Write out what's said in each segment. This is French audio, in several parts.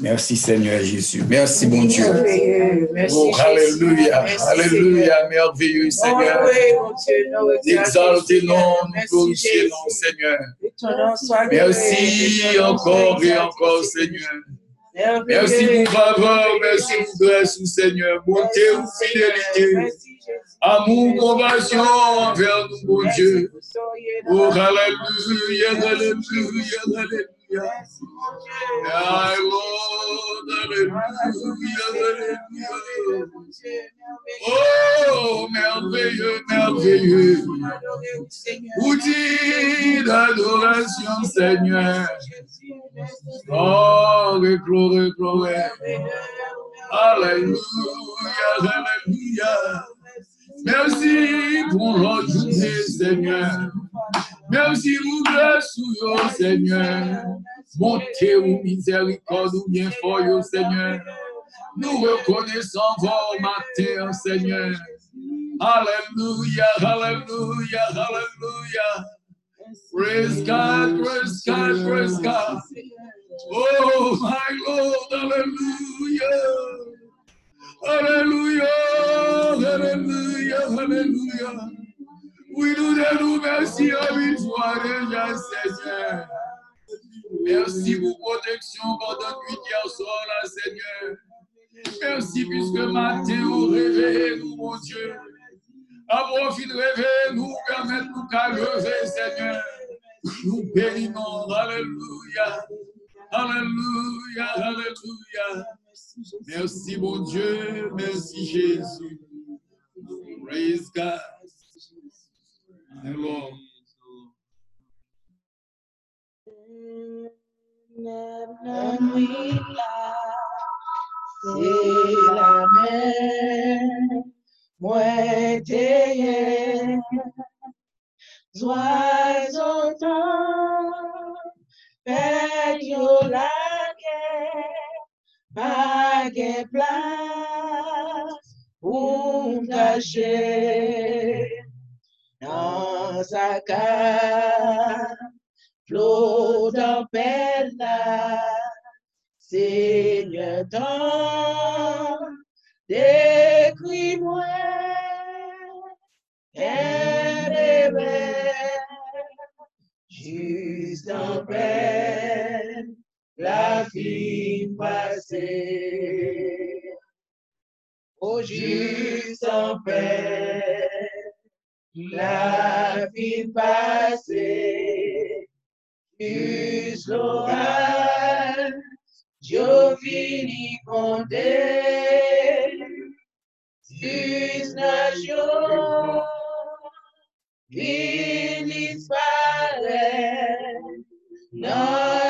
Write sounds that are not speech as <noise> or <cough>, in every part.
Merci Seigneur Jésus. Merci mon Dieu. Merci, Oh. Alléluia. Merci, Alléluia. Merveilleux Seigneur. Oh, Dieu, nous glorifions Seigneur. Merci encore et encore. Seigneur. Merci pour faveur, merci pour grâce, Seigneur. Bonté ou fidélité. Amour, compassion envers nous, mon Merci Dieu. Oh, Alléluia, Alléluia, Alléluia. Oh, merveilleux, merveilleux. Outil d'adoration, Seigneur. Merci. Gloire, gloire, Alléluia, Alléluia. Merci pour notre journée, Seigneur. Merci pour grâce, yo, oh Seigneur. Montez ou miséricorde ou bien fort, oh Seigneur. Nous reconnaissons vos matins, oh Seigneur. Alléluia, Alléluia, Alléluia. Praise God, praise God, praise God. Oh, my Lord, Hallelujah. Hallelujah, Hallelujah, Hallelujah. Oui, nous merci à une fois déjà, Seigneur. Merci pour protection pendant nuit hier soir, là, Seigneur. Merci puisque matin, on réveille nous, mon Dieu. À profit de réveiller, nous permettre nous qu'à lever, Seigneur. Nous bénissons, Alléluia. Alléluia, Alléluia. Merci, mon Dieu. Merci, Jésus. Praise God. Lord. C'est la mer, moi t'ayé, oiseaux yo la guerre, pas de place pour cacher dans sa cave, flot tempête là. Seigneur, tant décris-moi, aide-moi, juste en peine, la vie passée. Oh, juste en peine, la vie passée, juste l'orage, Dieu vini condé, juste disparaît, dans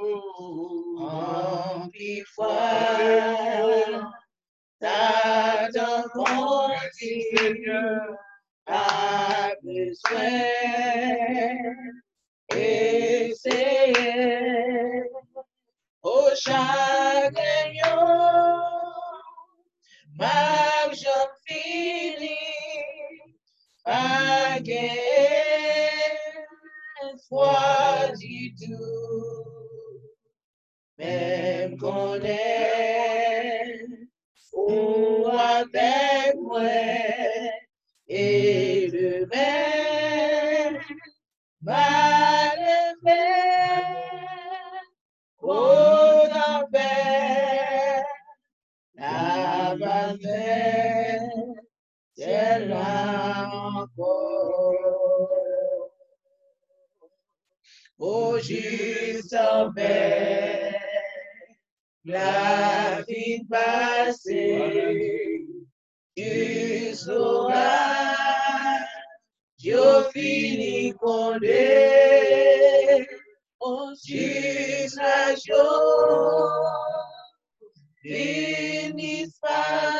on before that appointed I swear is said, O Shagayon, Magjan Fili, against what you do. Même qu'on est ou avec moi et le même mal fait au enfer la bataille c'est là encore. Au juste en paix la vie passée. Tu sauras, je finis condé. On sus la joie, finis pas.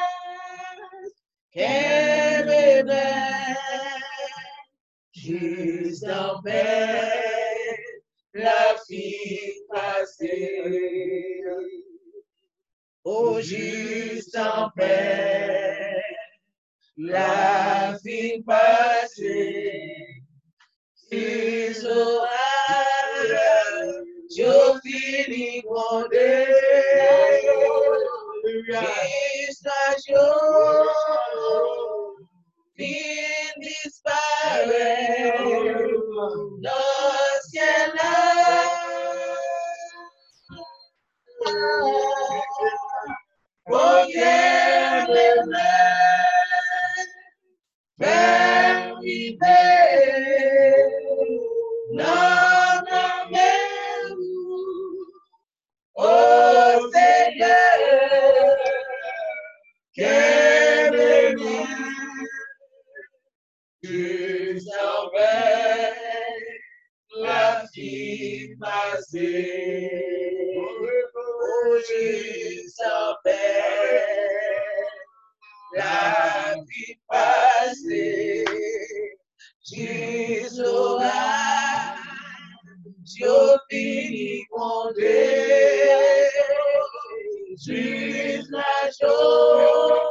Kereme, juste en paix, la fille passée. Oh, juste en paix, la vie passée. Jésus, je finis mon délai. Aleluya. yo sin disparo. No se Porque me ven, ven Bienvenue, tu savais la vie passée. La vie passée. Jesus, yours.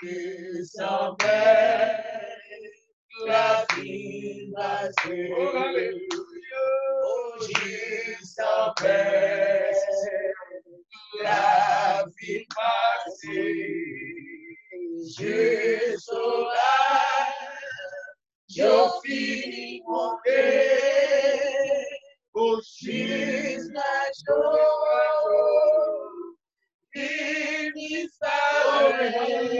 que são bem-vindas de Deus. Hoje são bem-vindas Jesus. Eu fui morrer, os filhos da dor, e me salve.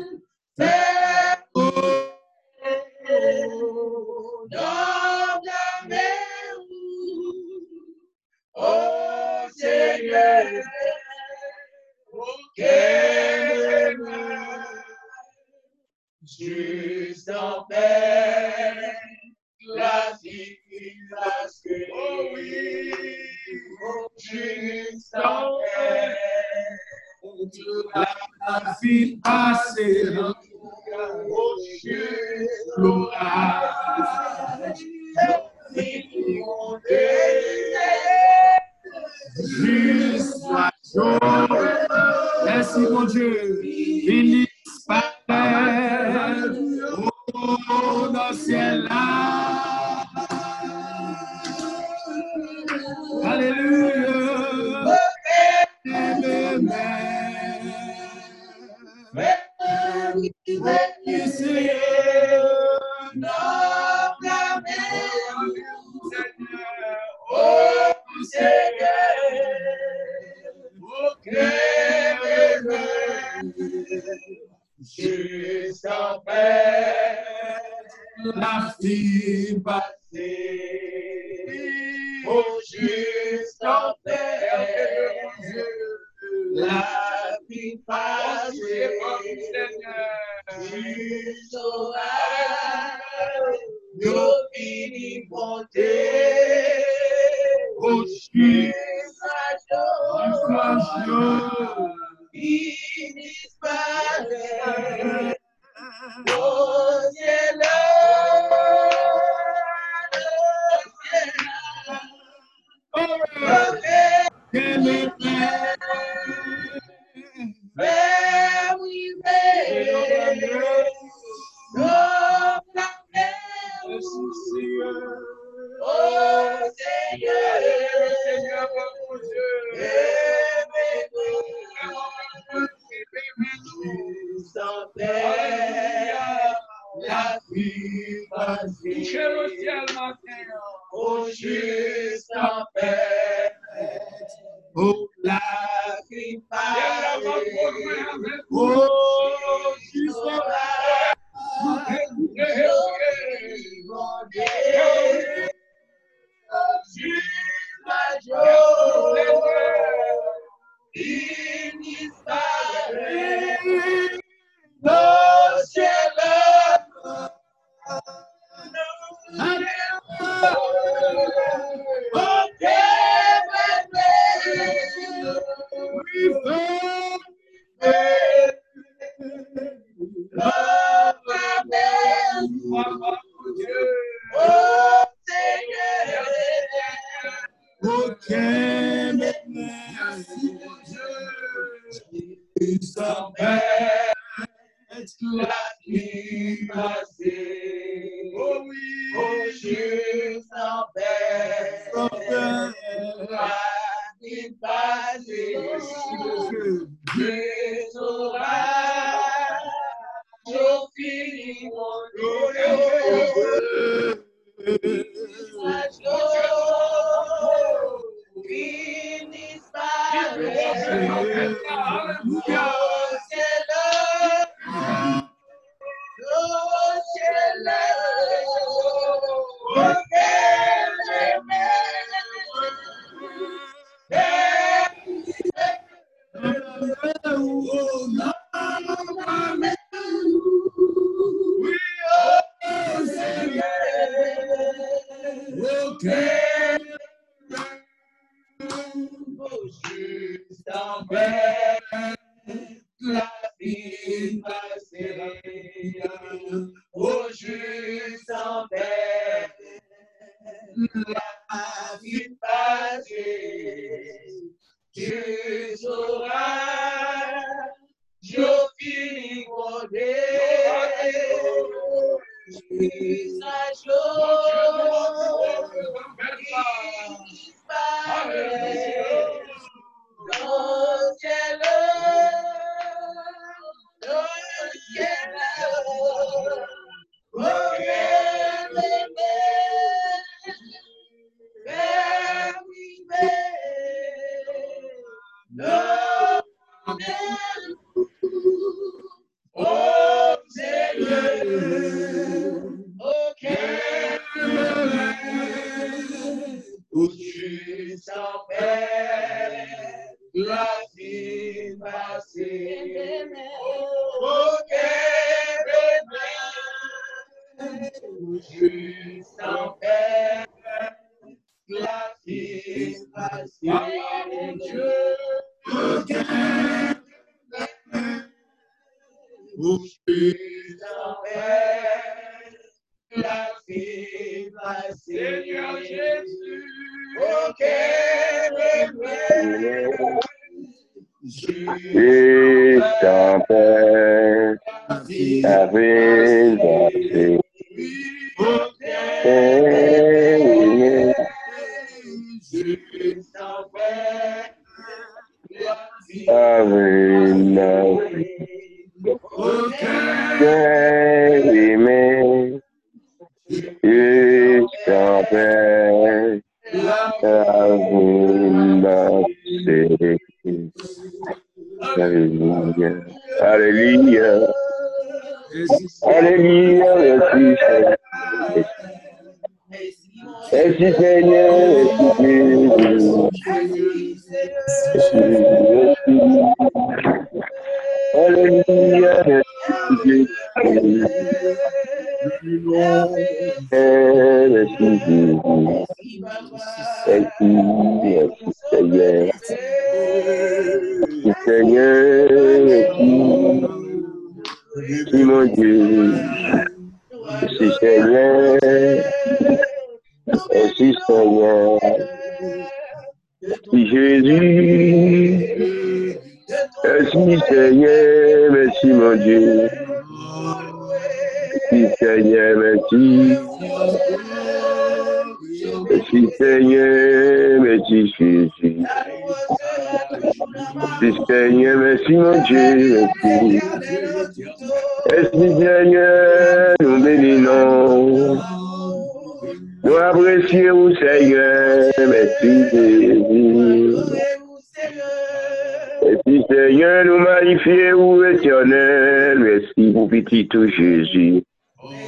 O livro de Israel, lá vida serão lugares. Diz a Senhor, é Simão de Filipe. Hallelujah.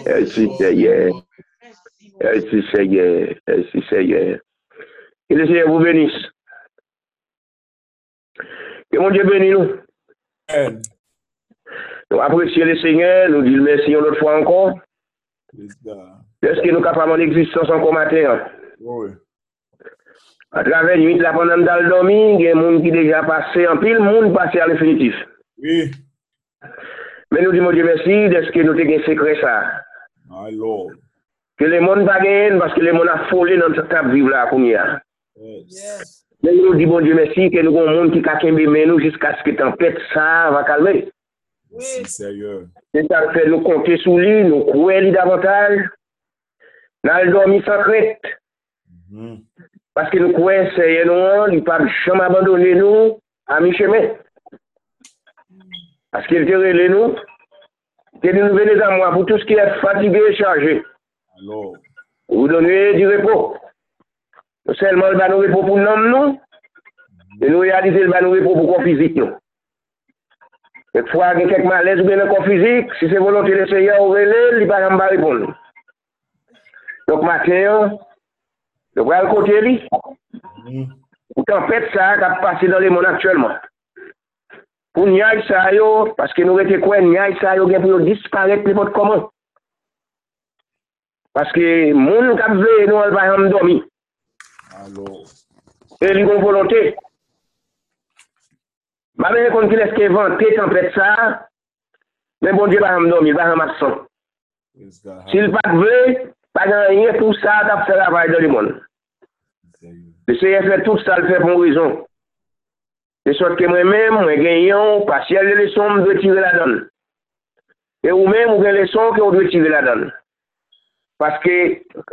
Merci Seigneur. Merci Seigneur. Merci Seigneur. Que le Seigneur vous bénisse. Que mon Dieu bénisse nous. Amen. Nous apprécions le Seigneur, nous disons merci une autre fois encore. Est-ce que nous sommes capables en existence encore matin? Oui. A travers nuit, la pendant dans le dormi, il y a des gens qui déjà passé en pile, monde passé à l'infinitif. Oui. Mais nous disons Dieu merci, est-ce que nous avons secret ça? Ke le moun bagen, baske le moun a fole nan sa tap vive la akoun ya. Men nou di bon diye mersi, ke nou kon moun ki kakembe men nou jiska skit an pet sa va kalme. Si, seryo. Se ta fè nou konte sou li, nou kouè li davantal, nan el dormi san kret. Paske nou kouè seye nou an, li pa chanm abandone nou, a mi cheme. Paske el tere le nou, que nous venez à moi pour tout ce qui est fatigué et chargé. Alors. Vous donnez du repos. Seulement, il va nous e repos pour l'homme, non? Et nous réaliser, il va nous repos pour corps physique, non? Fèk fwa gen kek malèz ou gen nan kon fizik, si se volonté le seya ou rele, li pa jan ba repon. Dok matè yon, dok wè al kote li, mm-hmm. ou tan fèt sa kap pase dan le moun aktuelman. pou nyay sa yo, paske nou rete kwen nyay sa yo gen pou yo disparek li pot koman. Paske moun kap ve nou al bayan mdomi. Alo. E li kon volonte. Ba men kon ki leske vante san pret sa, men bon diye bayan mdomi, bayan matson. Sil pak ve, pak an ye tout sa tap se ravay do li moun. Le seye fè tout sa l fè bon rizon. De sot ke mwen men, mwen gen yon, pasyal de leson mwen dwe tire la don. E ou men mwen gen leson ke mwen dwe tire la don. Paske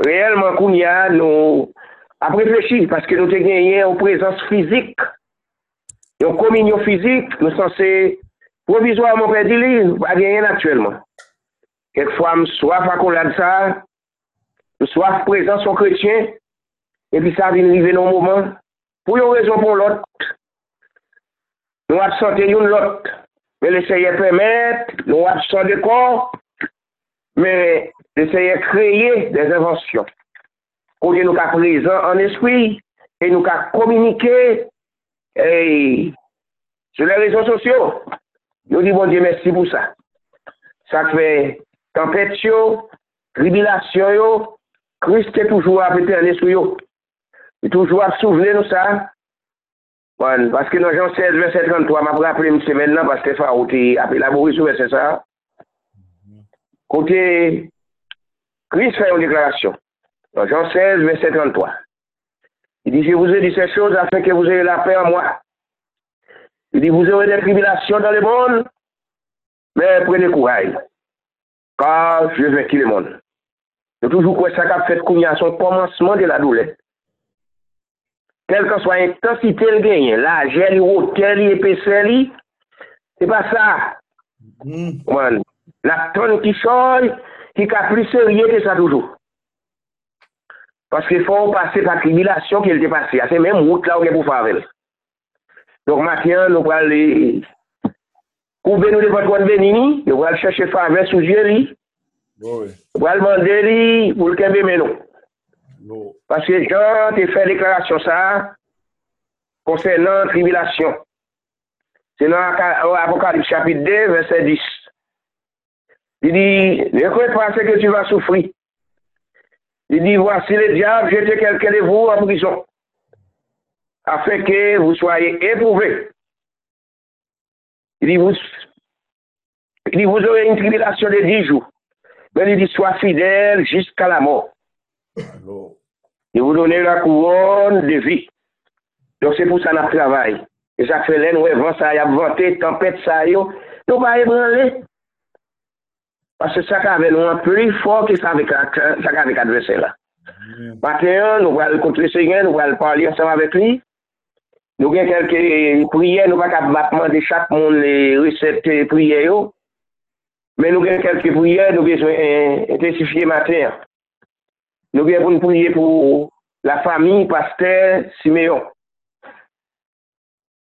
reyelman koun ya nou ap reflechi, paske nou te gen yon prezans fizik. Yon kominyon fizik, nou sanse provizwa mwen pedi li, a gen yon aktuelman. Kek fwa m swaf akon la dsa, m swaf prezans son kretyen, epi sa vin rive nou mouman, pou yon rezon pou lot, nou ap sote yon lot, men l'eseye premet, nou ap sote kon, men l'eseye kreye des invensyon. Kote nou ka prezant an espri, e nou ka komunike, e sou la rezon sosyo, nou di bon diye mersi pou sa. Sa kwe tempet yo, kribilasyon yo, kris te toujou ap ete an espri yo. Te toujou ap souvle nou sa, Bon, paske nan jan 16, verset 33, ma praple mse men nan, paske fa ou te apelabori sou verset sa, kote, Chris fè yon deklarasyon. Nan jan 16, verset 33. Il dit, je vous ai dit ces choses afin que vous ayez la paix en moi. Il dit, vous aurez des tribulations dans le monde, mais prenez courage, car je vaincu le monde. Yo toujou kwen sa kap fet koun ya son komanseman de la doule. kelke que swa intensite l genyen, la jel li wote li epese li, se pa sa. Mm. Man, la ton ki choy, ki ka plise liye ke sa toujou. Paske fon pase pa kribilasyon ke l te pase, ase menm wout la ou ke pou favel. Donk matyen nou pral li, koube nou de patwan venini, nou pral chache favel sou jeri, nou pral mande li pou l kebe menon. Bon. Paske jan te fè deklarasyon sa, konsen nan tribilasyon. Se nan avokalip chapit 2, verset 10. Di di, ne kwen panse ke tu va soufri. Di di, vwasi le diable, jete kelke de vou an brison. Afen ke vou soye epouve. Di di, vous aurez une tribulation de 10 jours. Mais il dit, sois fidèle jusqu'à la mort. de vous donner la couronne de vie. Donc c'est pour ça qu'on travaille. Et ça fait Félène, ouais, vent ça y a vanté, tempête ça y a. Nous pas ébranler. Parce que ça avait nous un plus fort que ça avec ça avec l'adversaire là. Maintenant, nous allons contre le Seigneur, nous allons parler ensemble avec lui. Nous avons quelques prières, nous allons battement de chaque monde les recettes de prières. Mais nous avons quelques prières, nous avons intensifié matin. Nou gen pou nou pouye pou la fami Pasteur Simeon.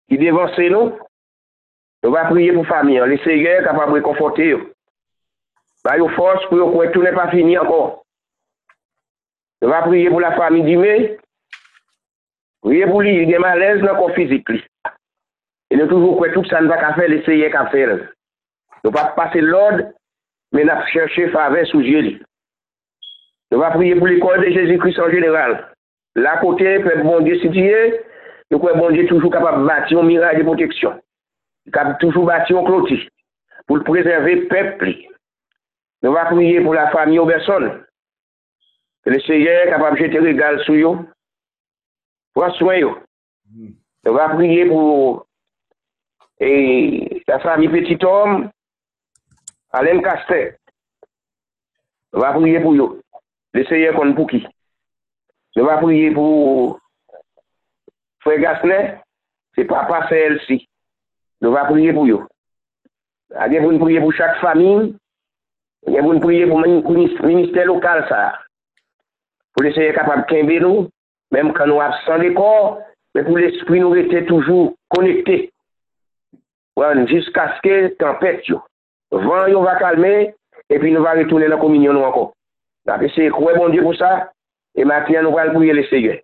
Ki devanse nou, nou va pouye pou fami. Le sege kapab rekonforte yo. Ba yo fos pou yo kwen tou ne pa fini ankon. Nou va pouye pou la fami Dime. Pouye pou li gen malez nan kon fizik li. E nou toujou kwen tout sa nou va ka fe le sege ka fe. Nou pa pase lode men ap chershe fave souje li. Nous allons prier pour l'école de Jésus-Christ en général. La côté, peuple bon Dieu, si Dieu, nous croyons bon Dieu toujours capable de bâtir un miracle de protection. Capable toujours bâtir un clôture pour le préserver peuple. Nous allons prier pour la famille aux personnes. Que le Seigneur est capable de jeter régal sur eux. Prends soin eux. Nous allons prier pour et, la famille petit homme, Alain Castel. Nous allons prier pour eux. Le seye kon pou ki. Ne va priye pou fwe gasne, se papa se el si. Ne va priye pou yo. A gen pou nou priye pou chak famin, gen pou nou priye pou minister lokal sa. Pou le seye kapab kenbe nou, menm kan nou absan de kor, men pou l'esprit nou rete toujou konekte. Wan, jiska ske tempet yo. Van yo va kalme, epi nou va retounen la kominyon nou anko. Tap ese kwe bon diye pou sa, e matyen nou val pouye le seye.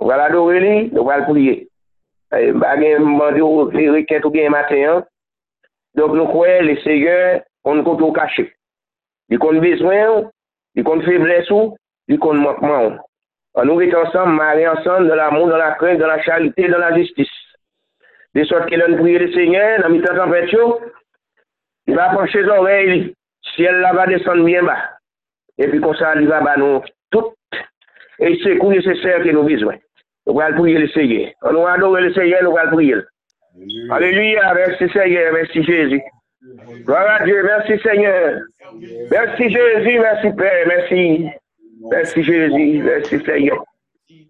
Nou val adore li, nou val pouye. E bagen mandi ou e, reket ou gen matyen. Donk nou kwe le seye, on kont ou kache. Di kon bezwen ou, di kon febles ou, di kon mokman ou. An nou rete ansan, mare ansan, dan la moun, dan la krenk, dan la chalite, dan la jistis. De sot ke lon priye le Seigneur, nan mi tan san pet yo, li va panche zorey li, si el la va desan bien ba. epi konsa li va ba nou tout, e se kou neseser ke nou bezwen. Nou pral pou yel seye. An nou adore le seye, nou pral pou yel. Aleluya, mersi seye, mersi Jezi. Gloire a Dieu, merci Seigneur. Merci Jésus, merci Père, merci. Merci Jésus, merci Seigneur.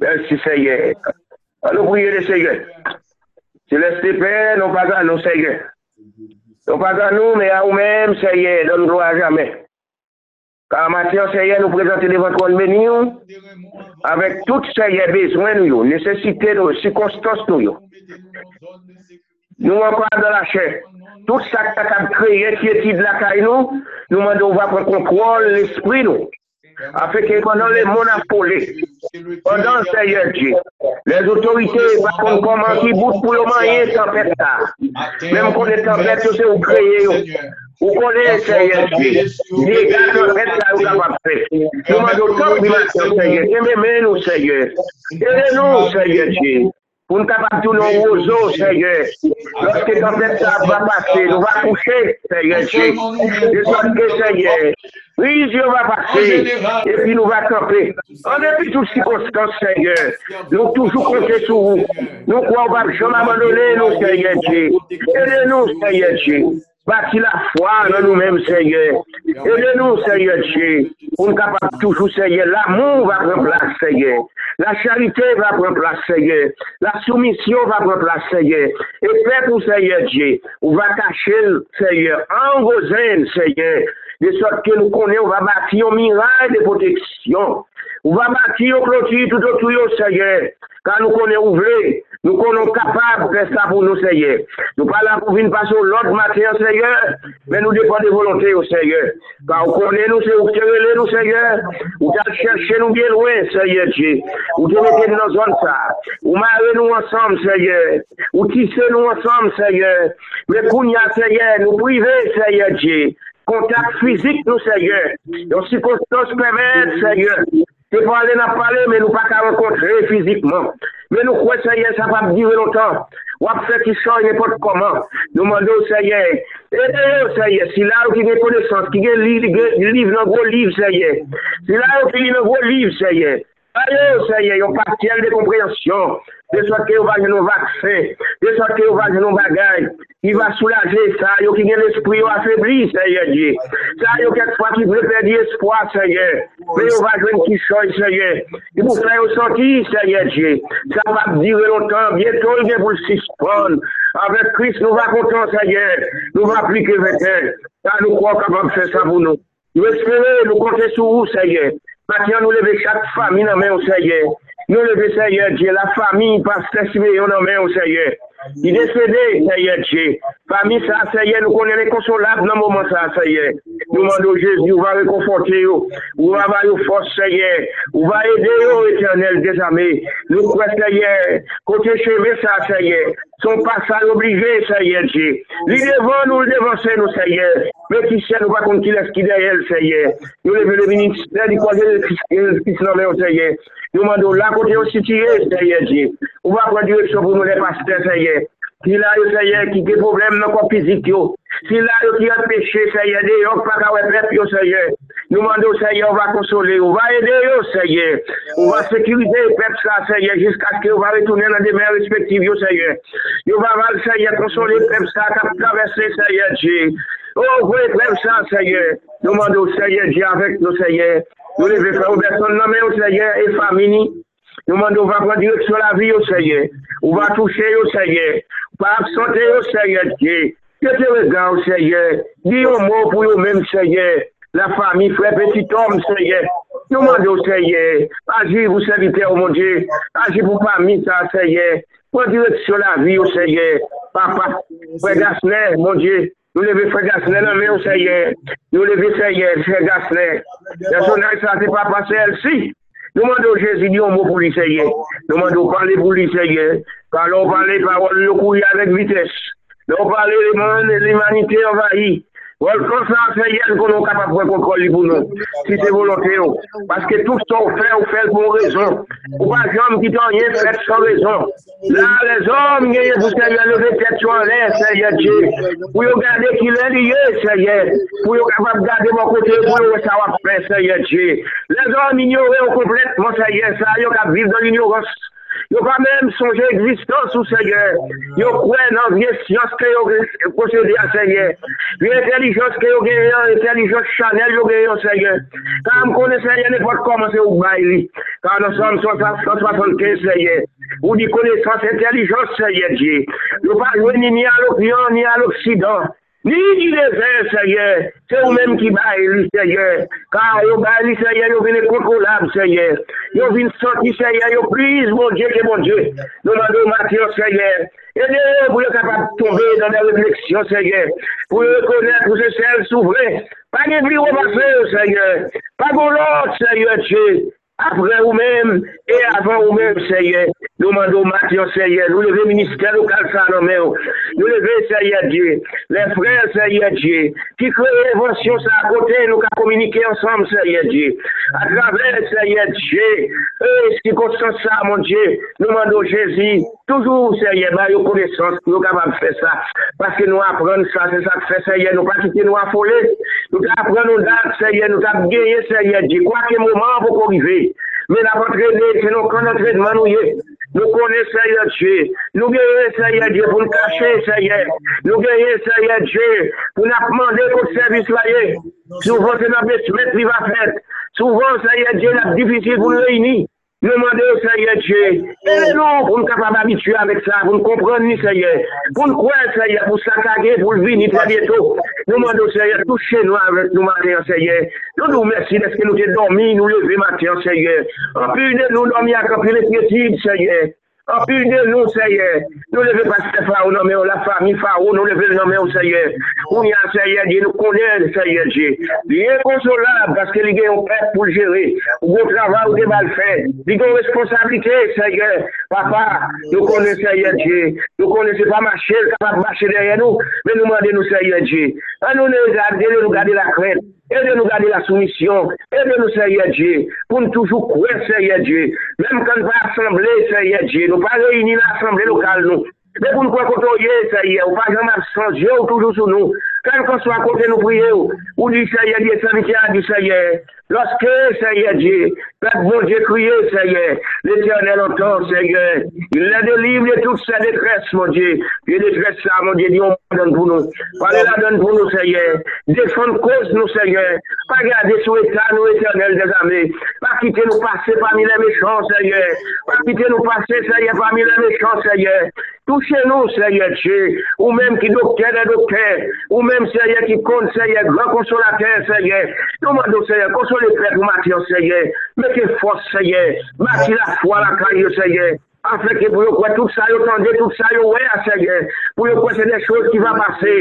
Merci Seigneur. Allons prier le Seigneur. Céleste Père, non pas à nous, Seigneur. Non pas à nous, mais à nous-mêmes, Seigneur, donne gloire à jamais. Ka mater seye nou prezante devan kon meni yo, avek tout seye bezwen nou yo, nesesite nou, sikonstans nou yo. Nou an pran de la chè. Tout sa tak ap kreye ki eti de la kay nou, nou man do va pran kontrol l'esprit nou. Afeke konon le moun apole. Konon seye di. Les otorite va kon koman ki bout pou yo manye tempèta. Mem kon de tempète yo se ou kreye yo. Vous connaissez Seigneur Dieu. Faire. Nous de Seigneur. Seigneur. Aimez-nous, Seigneur Dieu. pour nous capables de tourner au roseau, Seigneur. Lorsque tempête ça va passer, nous va coucher, Seigneur Dieu. De sorte que, Seigneur, oui, Dieu va passer, et puis nous va camper. En dépit de toutes circonstances, Seigneur, nous toujours compter sur vous. Nous croyons pas jamais abandonner nous, Seigneur Dieu. Aidez-nous, Seigneur Dieu. Bati la fwa nan nou menm seye. E de nou seye tche. Ou nou kapap toujou seye. L'amou va pren plas seye. La charite va pren plas seye. La soumisyon va pren plas seye. E pe pou seye tche. Ou va kache seye. An gozen seye. De sot ke nou konen ou va bati yon miray de poteksyon. Ou va bâti yo clôture tout autour yo, Seigneur. Car nous connaissons ouvrés, nous connaissons capables de faire ça pour nous, Seigneur. Nous pas là pour venir passer l'autre matin, Seigneur, mais nous dépendons de volonté, au Seigneur. Car vous connaissez nous, c'est vous qui nous, Seigneur. Vous allez chercher nous bien loin, Seigneur Dieu. Vous te mettez dans nos zones, ça. Vous marrez nous ensemble, Seigneur. Vous tissez nous ensemble, Seigneur. Mais pour nous, Seigneur, nous privez, Seigneur Dieu. Kontak fizik nou seye, yon si konstos pemet seye, Yo pale na pale men nou pa ka renkontre fizikman. Men nou kwe seye sa pa dire lontan. Wap fe ki chan nepot koman. Nou mande ou seye. E de ou seye. Si la ou ki gen konesans. Ki gen liv nan gro liv seye. Si la ou ki gen nan gro liv seye. Ayo, seye, yon patiel de komprensyon, de sot ke yon va genon vaksen, de sot ke yon va genon bagay, yon va soulaje sa, yon ki gen l'esprit yon afebli, seye, diye. Sa yon kek pa ki prepe di espoi, seye, pe yon va genon ki choy, seye, yon pou fè yon soti, seye, diye. Sa va dire lontan, bieton gen pou l'sispon, avèk Christ nou va kontan, seye, nou va plike veten, sa nou kwa kapab fè sa pou nou. Nou espere, nou konte sou ou, seye, Matyan nou leve chak fami nan men ou seye, Nous levons, Seigneur Dieu, la famille, pasteur Simeon, en main, Seigneur. Il est décédé, Seigneur Dieu. Parmi ça, Seigneur, nous connaissons les consolables dans le moment ça, Seigneur. Nous demandons Jésus, on va réconforter, on va avoir une force, Seigneur. On va aider, éternel des amis. Nous croyons, Seigneur, côté chevet ça, Seigneur. Son passage obligé, Seigneur Dieu. Lui devant nous, devancer nous, Seigneur. Mais qui sait, nous pas contre qui laisse qui derrière, Seigneur. Nous levons le ministère du Conseil de Christ, Seigneur. Yo mando la kote yo sitye, seye di. Ou va pran direksyon pou nou le pasite, seye. Si la yo seye ki ge problem nan kon fizik yo. Si la yo ki an peche, seye de, yo pa ka weprep yo, seye. Nou mando, seye, ou va konsole, ou va ede yo, seye. Ou va sekirize e pep sa, seye, jiska ske ou va retounen nan demen respektiv yo, seye. Yo va val, seye, konsole e pep sa, kap travesse, seye di. Oh, vwe klem sa, seye. Nou mando, seye, di avèk nou, seye. Nou leve fè ou beton nan men, seye, e famini. Nou mando, va kwa direk sou la vi, oh, seye. Ou va touche, oh, seye. Ou pa absente, oh, seye, di. Ke te regan, seye. Di yo mò pou yo men, seye. La fami, fwe, petit om, seye. Nou mando, seye. Aji pou servite, ou mon di. Aji pou fami, sa, seye. Kwa direk sou la vi, seye. Papa, fwe gasne, mon di. Nou leve Fred Gasne nan men ou se yer. Nou leve se yer, Fred Gasne. Nasyonal sa se pa pase el si. Nou mando Jezi diyon mou pou li se yer. Nou mando pale pou li se yer. Kalon pale parol yo kouye avek vites. Nou pale le man, l'emanite envayi. Wèl kon sa fè yèl kon nou kapap wè kontrol li pou nou. Si se volante yo. Paske tout sa ou fè ou fèl pou rezon. Ou pa jom ki tan yè fèl son rezon. La rezon yè yè pou se yè leve tèt chou an lè se yè djè. Pou yo gade ki lè li yè se yè. Pou yo kapap gade mò kote pou yo wè sa wap fè se yè djè. Rezon ignorè ou kompletman mò se yè sa yo kap viv dan ignoròs. Yo pa mèm sonje egzistans ou seye. Yo kwen nan vye siyans ke yo posede a seye. Vye entelijons ke yo genye, entelijons chanel yo genye seye. Ka m konen seye ne pot komanse ou bay li. Ka nan san 175 seye. Ou di konen sans entelijons seye diye. Yo pa jwen ni an l'okyan ni an l'oksidan. Li di le fè, seye, se ou menm ki baye li, seye, ka yo baye li, seye, yo vin e konkolab, seye, yo vin soti, seye, yo priz, mon dje, ke mon dje, nou nan do non, matyon, seye, e de pou yo kapap tombe nan la refleksyon, seye, pou yo konen pou se sel souvre, pa ne vli wapase, seye, pa goun lot, seye, tche, apre ou men, e avan ou men, seye, nou mando matyon, seye, nou leve minister ou kalsan nan men, nou leve, seye, diye, le frel, seye, diye, ki kreye evansyon sa kote, nou ka komunike ansam, seye, diye, atrave, seye, diye, e, si konsan sa, mon diye, nou mando jezi, toujou, seye, ba yo konesans, nou kapab fe sa, paske nou apren sa, se sa fe, seye, nou patike nou afole, nou ka apren nou dat, seye, nou ka geye, seye, diye, kwa ke mouman pou korive, Men apotre de, se nou kon atre dman nou ye, nou kon esaye a Dje, nou genye esaye a Dje pou nou kache esaye, nou genye esaye a Dje pou nou apmande kote servis la ye, souvan se nou apesmet li va fet, souvan esaye a Dje la difisil pou nou reyni. Nous demandons, Seigneur Dieu. Eh, eh, non. aidez-nous pour nous capables d'habituer avec ça, pour nous comprendre, Seigneur. Pour nous croire, Seigneur, pour s'attaquer, pour le venir très bientôt. Nous demandons, Seigneur, touchez-nous avec nous matin, Seigneur. Nous nous remercions parce que nous avons dormi, nous lever matin, Seigneur. En plus de nous dormir avec un peu Seigneur. Anpil de nou seye, nou leve pati faron nanme ou la fami faron, nou leve nanme ou seye. Ou nyan seye di, nou konen seye di. Li e konsolab, paske li gen yon pep pou jere. Ou go travay ou de bal fè. Li gen responsabilite seye. Papa, nou konen seye di. Nou konen se pa mache, se pa mache derye nou, men nou mande nou seye di. An nou ne gade, nou gade la kred. Ede nou gade la soumisyon, ede nou seye Dje, pou nou toujou kwen seye Dje, menm kan pa asemble seye Dje, nou pa reyni la asemble lokal nou, men pou nou kwen kontoye seye, ou pa jam absensye ou toujou sou nou, quel que soit côté nous prions, ou dit Seigneur Dieu, serviteur du Seigneur, lorsque Seigneur Dieu, peuple bon Dieu crier, Seigneur, l'éternel entend, Seigneur, il les délivre de toutes ces détresses, mon Dieu, les détresses ça, mon Dieu, Dieu, on donne pour nous, parlez la donne pour nous, Seigneur, défendre cause nous, Seigneur, pas garder sous état, nous, éternel des armées, pas quitter nous passer parmi les méchants, Seigneur, pas quitter nous passer, Seigneur, parmi les méchants, Seigneur, touchez-nous, Seigneur Dieu, ou même qui docteur des docteurs, ou même mèm, seye, ki kon, seye, gran konsolatèr, seye, nou mandou, seye, konsole pèk ou mati an, seye, mèkè fòs, seye, mati la fwa la kanyo, seye, an fèkè pou yo kwen tout sa yo tende, tout sa yo wè, seye, pou yo kwen se de chòz ki va pase,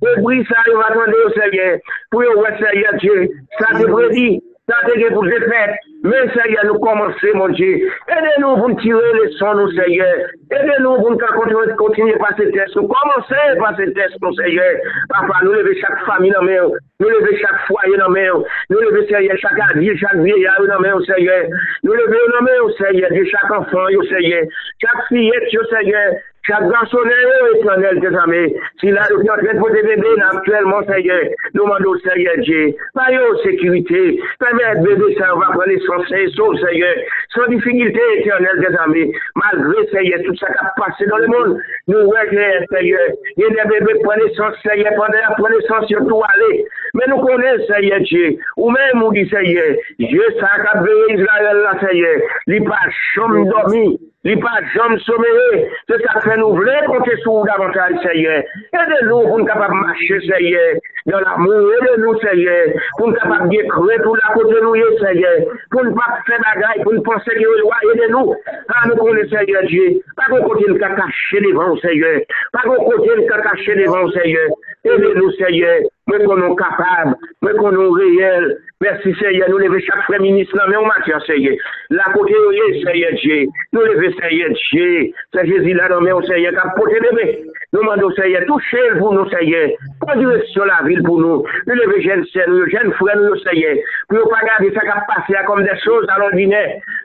pou bris sa yo va tende, seye, pou yo wè, seye, sa te predi, Ça a été pour le faire. Mais Seigneur, nous commençons, mon Dieu. Aidez-nous pour nous tirer les sons, nous, Seigneur. Aidez-nous pour nous continuer par ces tests. Nous commençons par ces tests, nous, Seigneur. Papa, nous lever chaque famille dans la Nous lever chaque foyer dans la Nous lever, Seigneur, chaque avis, chaque vieillard dans la Seigneur. Nous lever dans la Seigneur, de chaque enfant, Seigneur. Chaque fillette, Seigneur. chaque garçonnet euh, éternel tes amis, s'il a été en train de porter bébé, actuellement, Seigneur, demande au Seigneur Dieu, par en sécurité, permettre mm. bébé, ça va prendre son saison, Seigneur, sans difficulté éternelle tes amis, malgré, Seigneur, tout ça qui a passé dans le monde, nous voyons, Seigneur, il y a des bébés prenez son Seigneur, prenez la connaissance, surtout aller, mais nous connaissons, Seigneur Dieu, ou même, on dit, Seigneur, Dieu, ça a béni Israël, Seigneur, il n'y a pas jamais dormi, il n'y a pas jamais sommeillé, c'est ça fait renouveler côté sous davantage, Seigneur. Aidez-nous pour nous capables de marcher, Seigneur, dans l'amour. Aidez-nous, Seigneur, pour nous capables de créer pour la côté nous, Seigneur. Pour ne pas faire bagaille, pour nous penser que nous aidez-nous. Ah, nous connaissons, Seigneur Dieu. Pas qu'on côté nous cacher devant, Seigneur. Pas qu'on côté nous cacher devant, Seigneur. Leve nou seye, mwen konon kapab, mwen konon reyel, mersi seye, nou leve chak preminis nan men ou matyan seye. La kote yo ye seye dje, nou leve seye dje, se jezi la nan men ou seye kap pote deme. Nou mando seye, tou chel pou nou seye, pon direksyon la vil pou nou, nou leve jen sen, nou jen fren nou seye, pou yo pa gade sa kap pase a kom de chouz alon dine.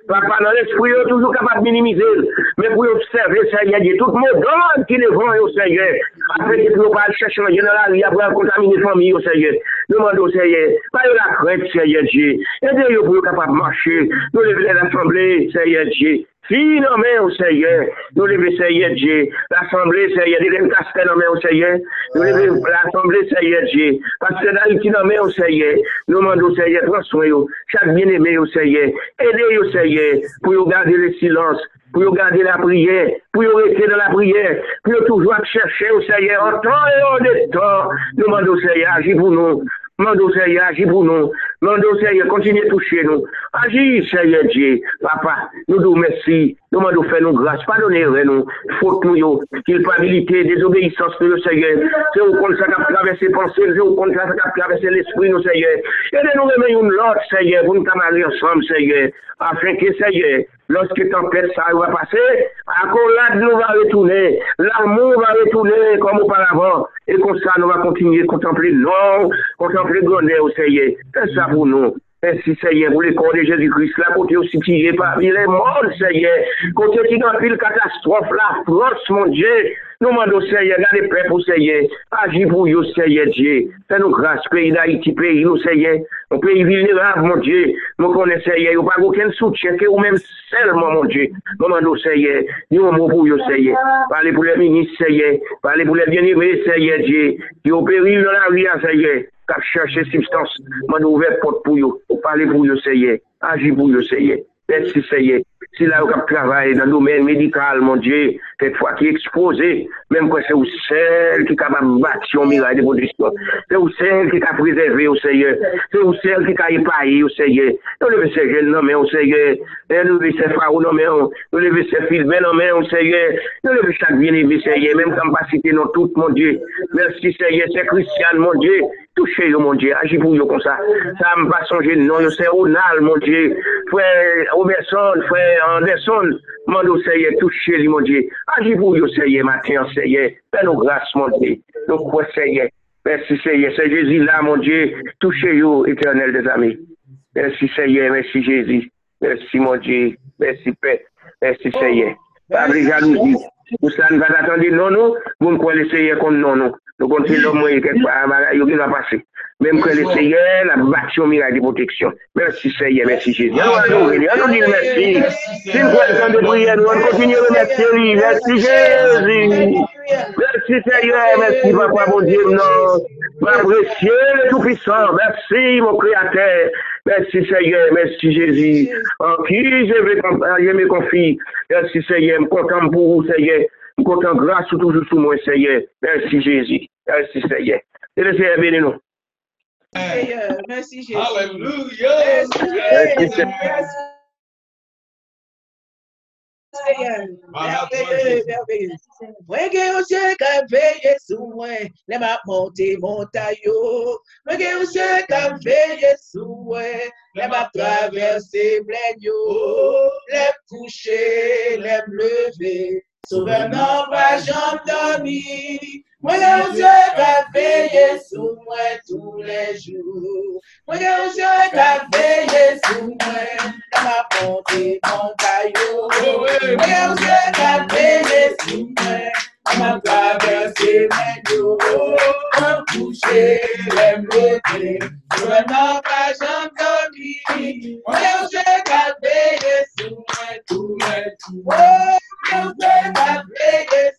Papa nan l'esprit yo toujou kapap minimize l. Men pou yo observe se yè di tout mou don ki levran yo se yè. Apre ki pou yo pal chèche nan general ya pou an kontamine fami yo se yè. Demando se yè. Pa yo la krep se yè di. E de yo pou yo kapap marchè. Nou leve l'assemblé se yè di. Finanmen yo se yè. Nou leve se yè di. L'assemblé se yè di. Lèm kaste nan men yo se yè. Nou leve l'assemblé se yè di. Paske nan iti nan men yo se yè. Nou mando se yè. Transwen yo. Chak bien eme yo se yè. E de yo se yè. prière, pour yo garder le silence, pour yo garder la prière, pour yo rester dans la prière, pour yo toujours chercher au Seigneur en temps et en temps. Nous demandons au Seigneur, agis pour nous. Demandons au Seigneur, agis pour nous. Mando, Seigneur, continue à toucher nous. Agis, Seigneur Dieu. Papa, nous nous merci. Nous demandons faire nos grâces. Pardonnez-nous, nous. Faute nous, culpabilité, désobéissance, nous, Seigneur. C'est au compte ça qui a traversé pensée, c'est au compte ça qui a traversé l'esprit, nous, Seigneur. Aidez-nous, e remettons une l'autre, Seigneur, pour nous camarades ensemble, Seigneur. Afin que, Seigneur, lorsque tempête ça va passer, à collade nous va retourner. L'amour va retourner comme auparavant. Et comme ça, nous va continuer à contempler l'or, contempler le grandeur, Seigneur. C'est ça, pour nous. Merci Seigneur, pour le corps de Jésus-Christ, là, côté aussi tiré parmi les morts, Seigneur, côté qui dans pile catastrophe, la France, mon Dieu, nous demandons Seigneur, gardez prêt pour Seigneur, agis pour vous, Seigneur Dieu, fais-nous grâce, pays d'Haïti, pays nous, Seigneur, un pays vulnérable, mon Dieu, nous connaissons Seigneur, nous pas aucun soutien, que ou même seulement, mon Dieu, nous demandons Seigneur, nous un mot pour vous, Seigneur, parlez pour les ministres, Seigneur, parlez pour les bien-aimés, Seigneur Dieu, qui ont péri dans la rue, Seigneur, kap chache substans, man ouve pot pou yo, ou pale pou yo seye, aji pou yo seye, pet si seye, Si la ou kap travaye nan domen medikal, mon die, pek fwa ki ekspose, menm kwa se ou sel ki kap abati yon miray de produksyon. Se ou sel ki kap prezeve ou seye, se ou sel ki kap epaye ou seye. Nou leve se gen nan men ou seye, e nou leve se fwa ou nan men, nou leve se filmen nan men ou seye, nou leve chak vini vi seye, menm kam pasite nan tout, mon die. Mersi seye, se kristian, mon die. touche yo, mon die. Aji pou yo kon sa. ça. Ça me pas songer, non, c'est Ronald, mon die. Fwe, Oberson, fwe. Anderson, mando seye touche li moun diye, aji pou yo seye maten seye, pe nou grase moun diye, nou kwa seye, mersi seye, se Jezi la moun diye, touche yo eternel de zami, mersi seye, mersi Jezi, mersi moun diye, mersi pe, mersi seye, pabri jalouzi, ou sa nou va atande non nou, moun kwa le seye kon non nou, nou konti lom mwen yon pa amara, yon ki va pase. Mèm kwen le seye, la bati yon miray de proteksyon. Mersi seye, mersi Jezi. An nou an nou veni, an nou di mersi. Sin kwen kan de priye nou, an kontinye remersi li. Mersi Jezi. Mersi seye, mersi papa bon Dieu nan. Père précieux, le Tout-Puissant, merci mon Créateur, merci Seigneur, merci Jésus, en qui je, vais, je me confie, merci Seigneur, je suis content pour vous Seigneur, je suis content grâce toujours sous moi Seigneur, merci Jésus, merci Seigneur. Et le Seigneur bénis-nous. Nous. Merci Jésus. Alléluia. Merci Seigneur. Merveilleux, Mon Dieu t'a veillé sur moi tous les jours. Mon Dieu t'a veillé sur moi dans ma bonté, mon caillou. Mon Dieu t'a veillé sur moi dans ma traversée, mes jours. Un coucher, les lever, je n'en pas jamais Mon Dieu t'a veillé sur moi tous les jours. Mon Dieu t'a veillé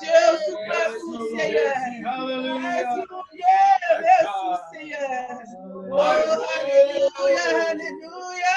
Jésus, merci Seigneur. Merci mon Dieu, merci Seigneur. Oh, alléluia, alléluia.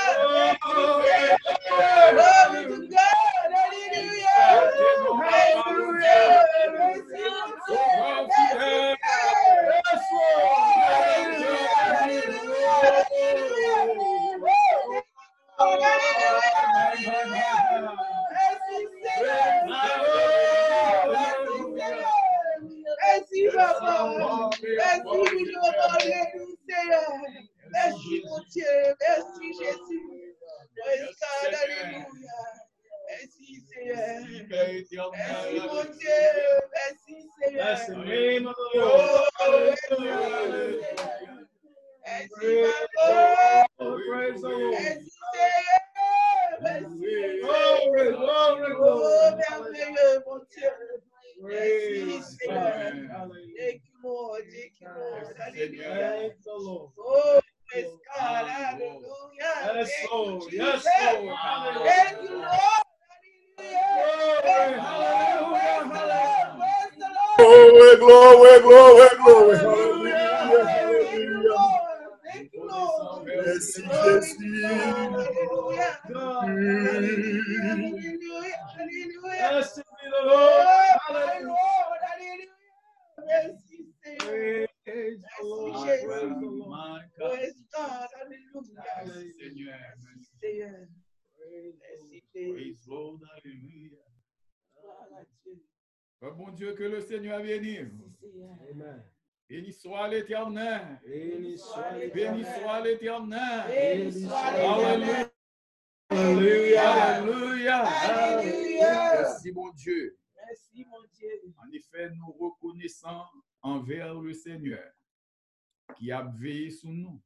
envers le Seigneur qui a veillé sur nous.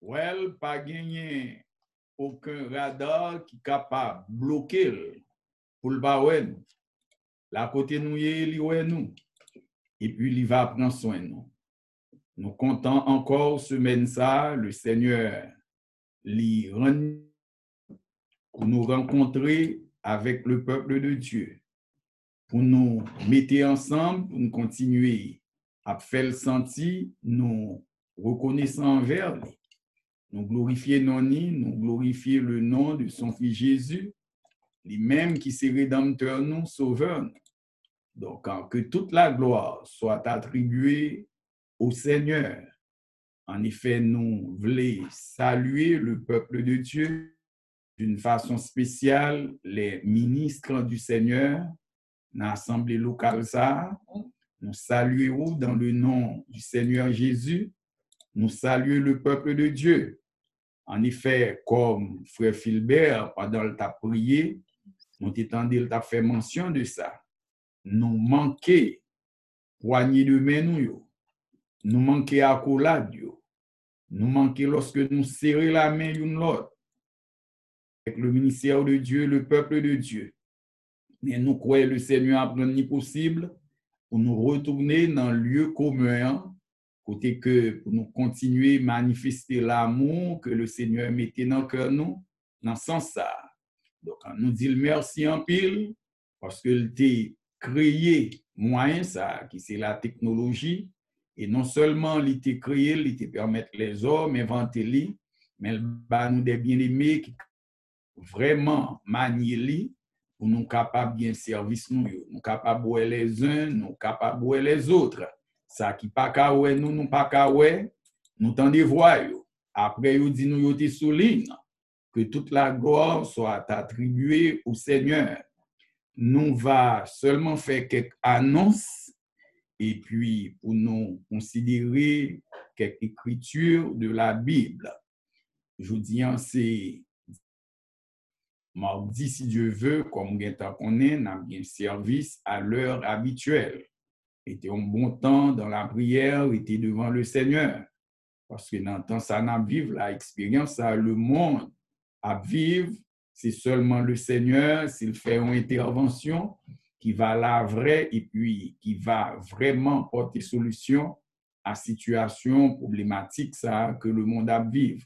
Ou elle pas gagné aucun radar qui est capable de bloquer pour le bawen. La côté nous est nous. Et puis il va prendre soin de nous. Nous comptons encore semaine ça, le Seigneur lui pour nous rencontrer avec le peuple de Dieu, pour nous mettre ensemble, pour nous continuer ap fèl santi nou rekonesan ver li. Nou glorifiye nan ni, nou glorifiye le nom de son Fils Jésus, li menm qui se redamteur nou, sauveur. Donc, que toute la gloire soit attribuée au Seigneur. En effet, nous voulons saluer le peuple de Dieu d'une façon spéciale, les ministres du Seigneur, l'Assemblée locale, ça, nous saluons dans le nom du Seigneur Jésus. Nous saluons le peuple de Dieu. En effet, comme frère Philbert, pendant le t'a prié, nous t'étendons, t'a fait mention de ça. Nous manquons poignée de main nous, nous manquons accolade, nous manquons lorsque nous serrons la main l'une l'autre avec le ministère de Dieu, le peuple de Dieu. Mais nous croyons le Seigneur a ni possible pour nous retourner dans le lieu commun, côté que pour nous continuer à manifester l'amour que le Seigneur mettait dans le cœur nous, dans ce sens ça. Donc, on nous dit merci en pile, parce qu'il t'a créé moyen ça, qui c'est la technologie, et non seulement il t'a créé, il te permettre les hommes inventer li, mais il nous des bien-aimés qui vraiment manier pour nous capables bien service nous nous capables de les uns nous capables de les autres. Ça qui pas ka nous nous pas ka nous t'en voix yo. Après yo dit nous te souligne que toute la gloire soit attribuée au Seigneur. Nous va seulement faire quelques annonces et puis pour nous considérer quelques écritures de la Bible. Je vous dis c'est Mardi, si Dieu veut, comme on est, n'a bien service à l'heure habituelle. Était un bon temps dans la prière, était devant le Seigneur. Parce que dans le temps, ça n'a vivre la expérience, ça, le monde à vivre, c'est seulement le Seigneur, s'il fait une intervention, qui va la vraie et puis qui va vraiment porter solution à situation problématique ça que le monde a vivre.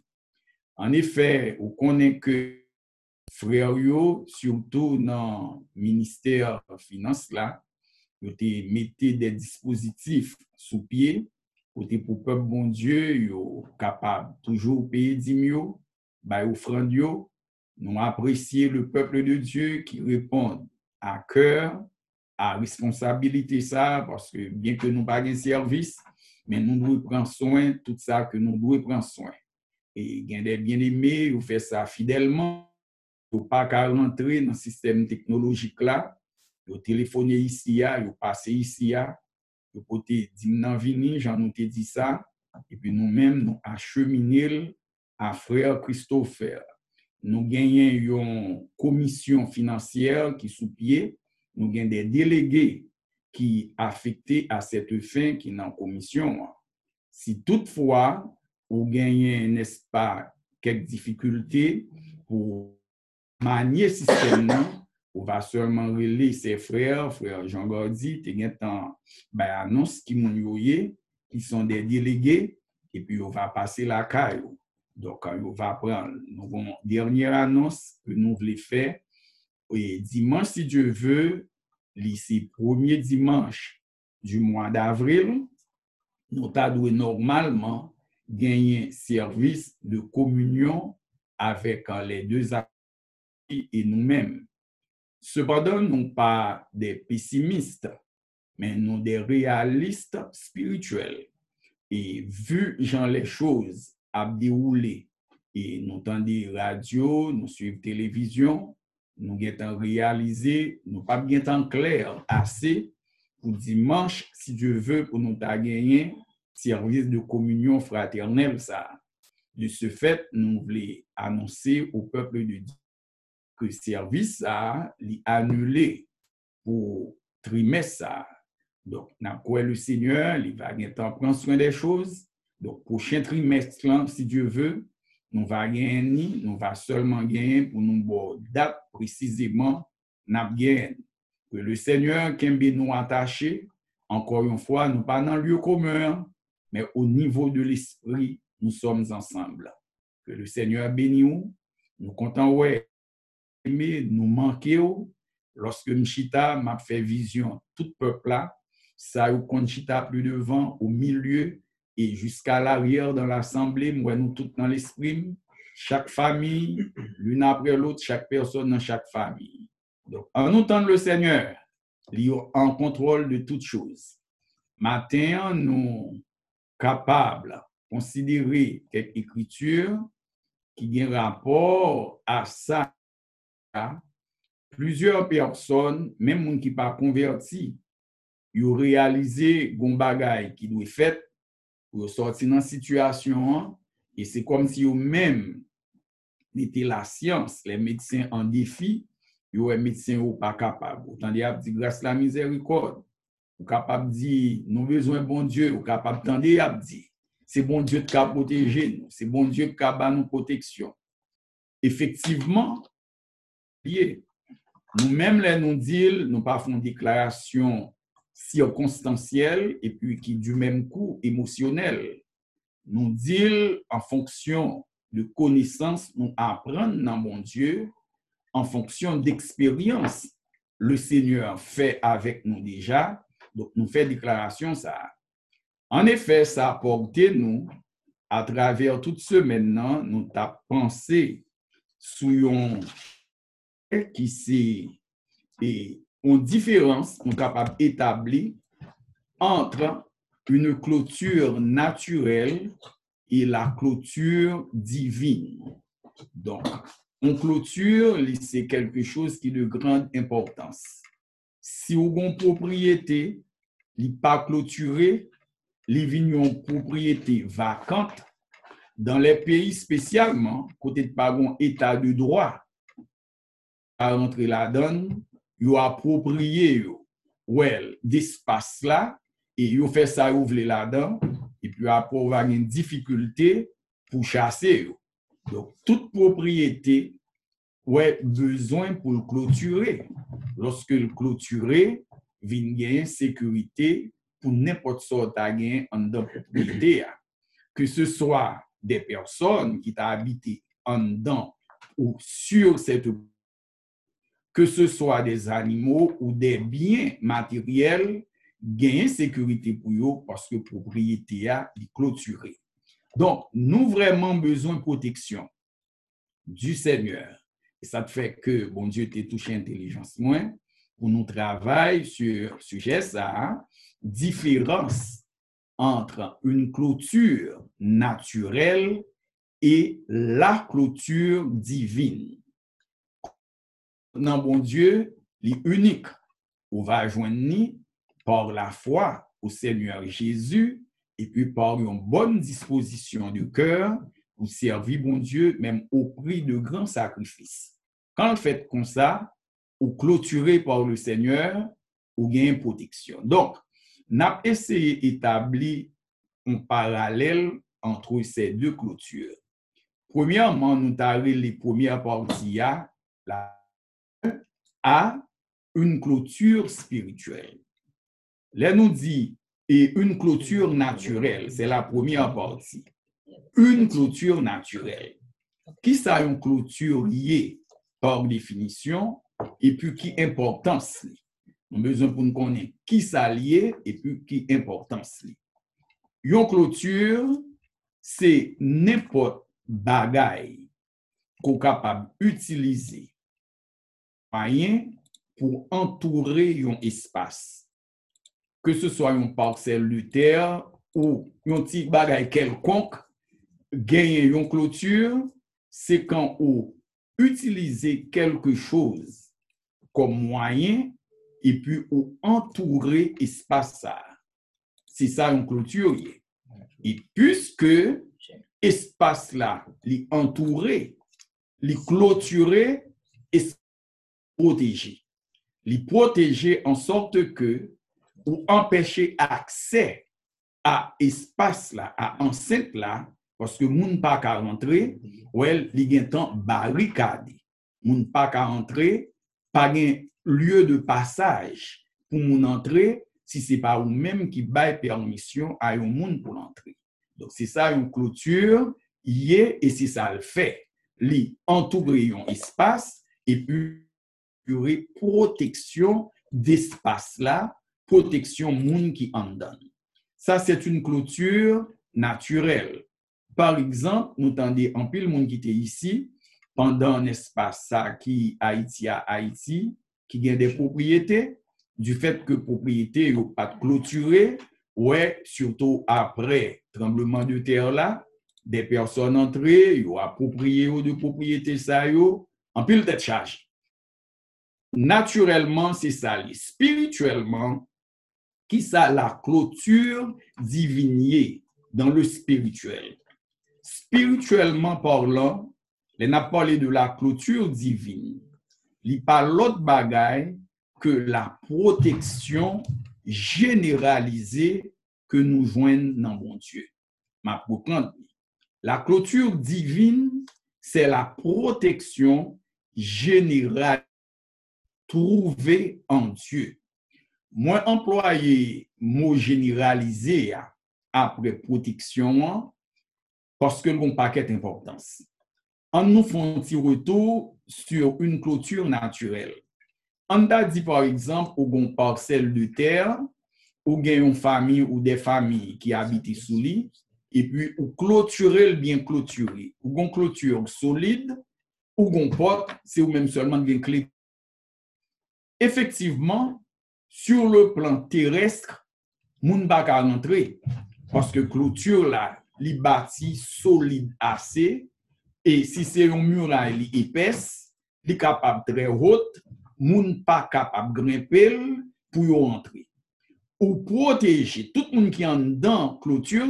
En effet, on connaît que frères yo, surtout dans le ministère des Finances là, yo te des dispositifs sous pied côté pour peuple bon Dieu yo capable toujours payer dimio bay offrande nous apprécier le peuple de Dieu qui répond à cœur à responsabilité ça parce que bien que nous pas un service mais nous devons prendre soin de tout ça que nous devons prendre soin. Et a des bien-aimés vous fait ça fidèlement ou pas qu'à rentrer dans le système technologique là, vous téléphoner ici, vous passer ici, vous pouvez dire non venir, j'en ai dit ça, et puis nous-mêmes, nous acheminer à frère Christopher. Nous gagnons une commission financière qui sous pied, nous gagnons des délégués qui affectés à cette fin qui est en commission. Si toutefois, vous gagnez, n'est-ce pas, quelques difficultés pour manier système nan, <coughs> ou va seulement relire ses frères, frère Jean Gordy, te gen tan ben, annonce qui moun yoye, qui sont des délégués, et puis on va passer la caille. Donc, on va prendre une dernière annonce que nous voulons faire. Et dimanche, si Dieu veut, lycée premier dimanche du mois d'avril, nous avons normalement gagner service de communion avec les deux et nous-mêmes. Cependant, nous pas des pessimistes, mais nous des réalistes spirituels. Et vu genre les choses à dérouler, et nous entendons radio, nous suivons télévision, nous avons réalisé, nous pas bien en clair assez pour dimanche, si Dieu veut, pour nous gagner service de communion fraternelle. Ça. De ce fait, nous voulons annoncer au peuple de Dieu service a annulé pour trimestre. Donc, n'a quoi le Seigneur, il va prendre soin des choses. Donc, prochain trimestre, si Dieu veut, nous va gagner, nous va seulement gagner pour nous date précisément, n'a gagné. Que le Seigneur qui nous attaché, encore une fois, nous pas dans le lieu commun, mais au niveau de l'esprit, nous sommes ensemble. Que le Seigneur bénisse nous. Manquons lorsque Mchita m'a fait vision tout peuple là, ça a eu Conchita plus devant, au milieu et jusqu'à l'arrière dans l'assemblée, moi nous tous dans l'esprit, chaque famille, l'une après l'autre, chaque personne dans chaque famille. Donc, en entendant le Seigneur, il est en contrôle de toutes choses. Matin, nous capables considérer cette écriture qui gen rapport à ça, plusieurs personnes, même qui pas converti, yo réalisé gon bagay qui doit fait pour sortir dans situation et c'est comme si yo même était la science, les médecins en défi, yo est médecin ou pas capable. Autant dire dit grâce la miséricorde, ou capable dit nous besoin bon Dieu, ou capable tendre a dit c'est bon Dieu qui a protégé nous, c'est bon Dieu qui a nous protection. Effectivement, lié. Nous-mêmes, les nous disons, nous pas font déclaration circonstancielle et puis qui du même coup émotionnelle. Nous disons en fonction de connaissances, nous apprenons dans mon Dieu, en fonction d'expérience, le Seigneur fait avec nous déjà. Donc, nous fait déclaration ça. En effet, ça a porté nous, à travers toute ce maintenant, nous t'a pensé sous un qui c'est et une différence nous capable d'établir entre une clôture naturelle et la clôture divine. Donc, une clôture, c'est quelque chose qui est de grande importance. Si avez une propriété, n'est pas clôturée, les vignes propriété vacante, dans les pays spécialement, côté de pas état de droit, rentrer là-dedans, vous approprié well, d'espace là, et vous fait ça ouvrir là-dedans, et puis après, vous avez une difficulté pour chasser. yo. Donc, toute propriété, ouais, besoin pour clôturer. Lorsque le clôturer, vient gagner sécurité pour n'importe sorte à en dedans propriété. Que ce soit des personnes qui t'a habité en dedans ou sur cette que ce soit des animaux ou des biens matériels, gagner sécurité pour eux parce que propriété a est clôturée. Donc, nous vraiment besoin de protection du Seigneur. Et ça fait que, bon Dieu, t'es touché intelligence moins pour nous travailler sur sujet ça, hein, différence entre une clôture naturelle et la clôture divine. Nan bon Dieu, li unique. Ou va ni par la foi au Seigneur Jésus et puis par une bonne disposition du cœur pour servir bon Dieu même au prix de grands sacrifices. Quand vous faites comme ça, ou clôturé par le Seigneur, ou gain protection. Donc, n'a essayé d'établir un parallèle entre ces deux clôtures. Premièrement, nous avons les premières parties à la à une clôture spirituelle. Là, nous dit, et une clôture naturelle, c'est la première partie. Une clôture naturelle. Qui ça une clôture liée par définition et puis qui importance? Li? Nous avons besoin pour nous connaître qui ça lié et puis qui importance li. Une clôture, c'est n'importe bagaille qu'on capable d'utiliser moyen pour entourer un espace. Que ce soit une parcelle terre ou un petit bagage quelconque, gagner une clôture, c'est quand on utilise quelque chose comme moyen et puis on entourer espace. C'est ça une clôture. Et puisque espace là, li clôturé, protégé. Les protéger en sorte que ou empêcher accès à espace là, à enceinte là, parce que moun pas qu'à rentrer, ou elle li gen temps barricade. Moun pas qu'à rentrer, pas gen lieu de passage pour moun entrer si c'est pas ou même qui baille permission à un moun pour l'entrer. Donc c'est ça une clôture, y est et c'est ça le fait. Li entourer un espace et puis protection d'espace là, protection moun qui en donne. Ça, c'est une clôture naturelle. Par exemple, nous tendez en pile moun qui était ici, pendant un espace ça qui Haïti à Haïti, qui gagne des propriétés, du fait que propriété yo pas clôturé, ouais, surtout après tremblement de terre là, des personnes entrées, yo approprié ou de propriété ça yo, en pile tête charge. Naturellement, c'est ça. Spirituellement, qui ça la clôture divinier dans le spirituel. Spirituellement parlant, les n'a parlé de la clôture divine. Li pas l'autre bagaille que la protection généralisée que nous joignons dans mon Dieu. Ma. La clôture divine, c'est la protection générale trouvée en Dieu. Moi, employé mot généralisé après protection, parce que l'on paquet d'importance. Nous font un petit retour sur une clôture naturelle. On a dit par exemple, ou gon parcelle de terre, ou gen une famille ou des familles qui habitent sous lit, et puis ou clôturer le bien clôturé. Ou gon clôture solide, ou gon porte, c'est ou même seulement gen clé. Effectivement, sur le plan terrestre, moun pa ka rentrer parce que clôture là, li bâti solide assez et si c'est une muraille li épaisse, li capable très haute, moun pas capable grimper pour y rentrer. Ou protéger tout moun qui en dedans clôture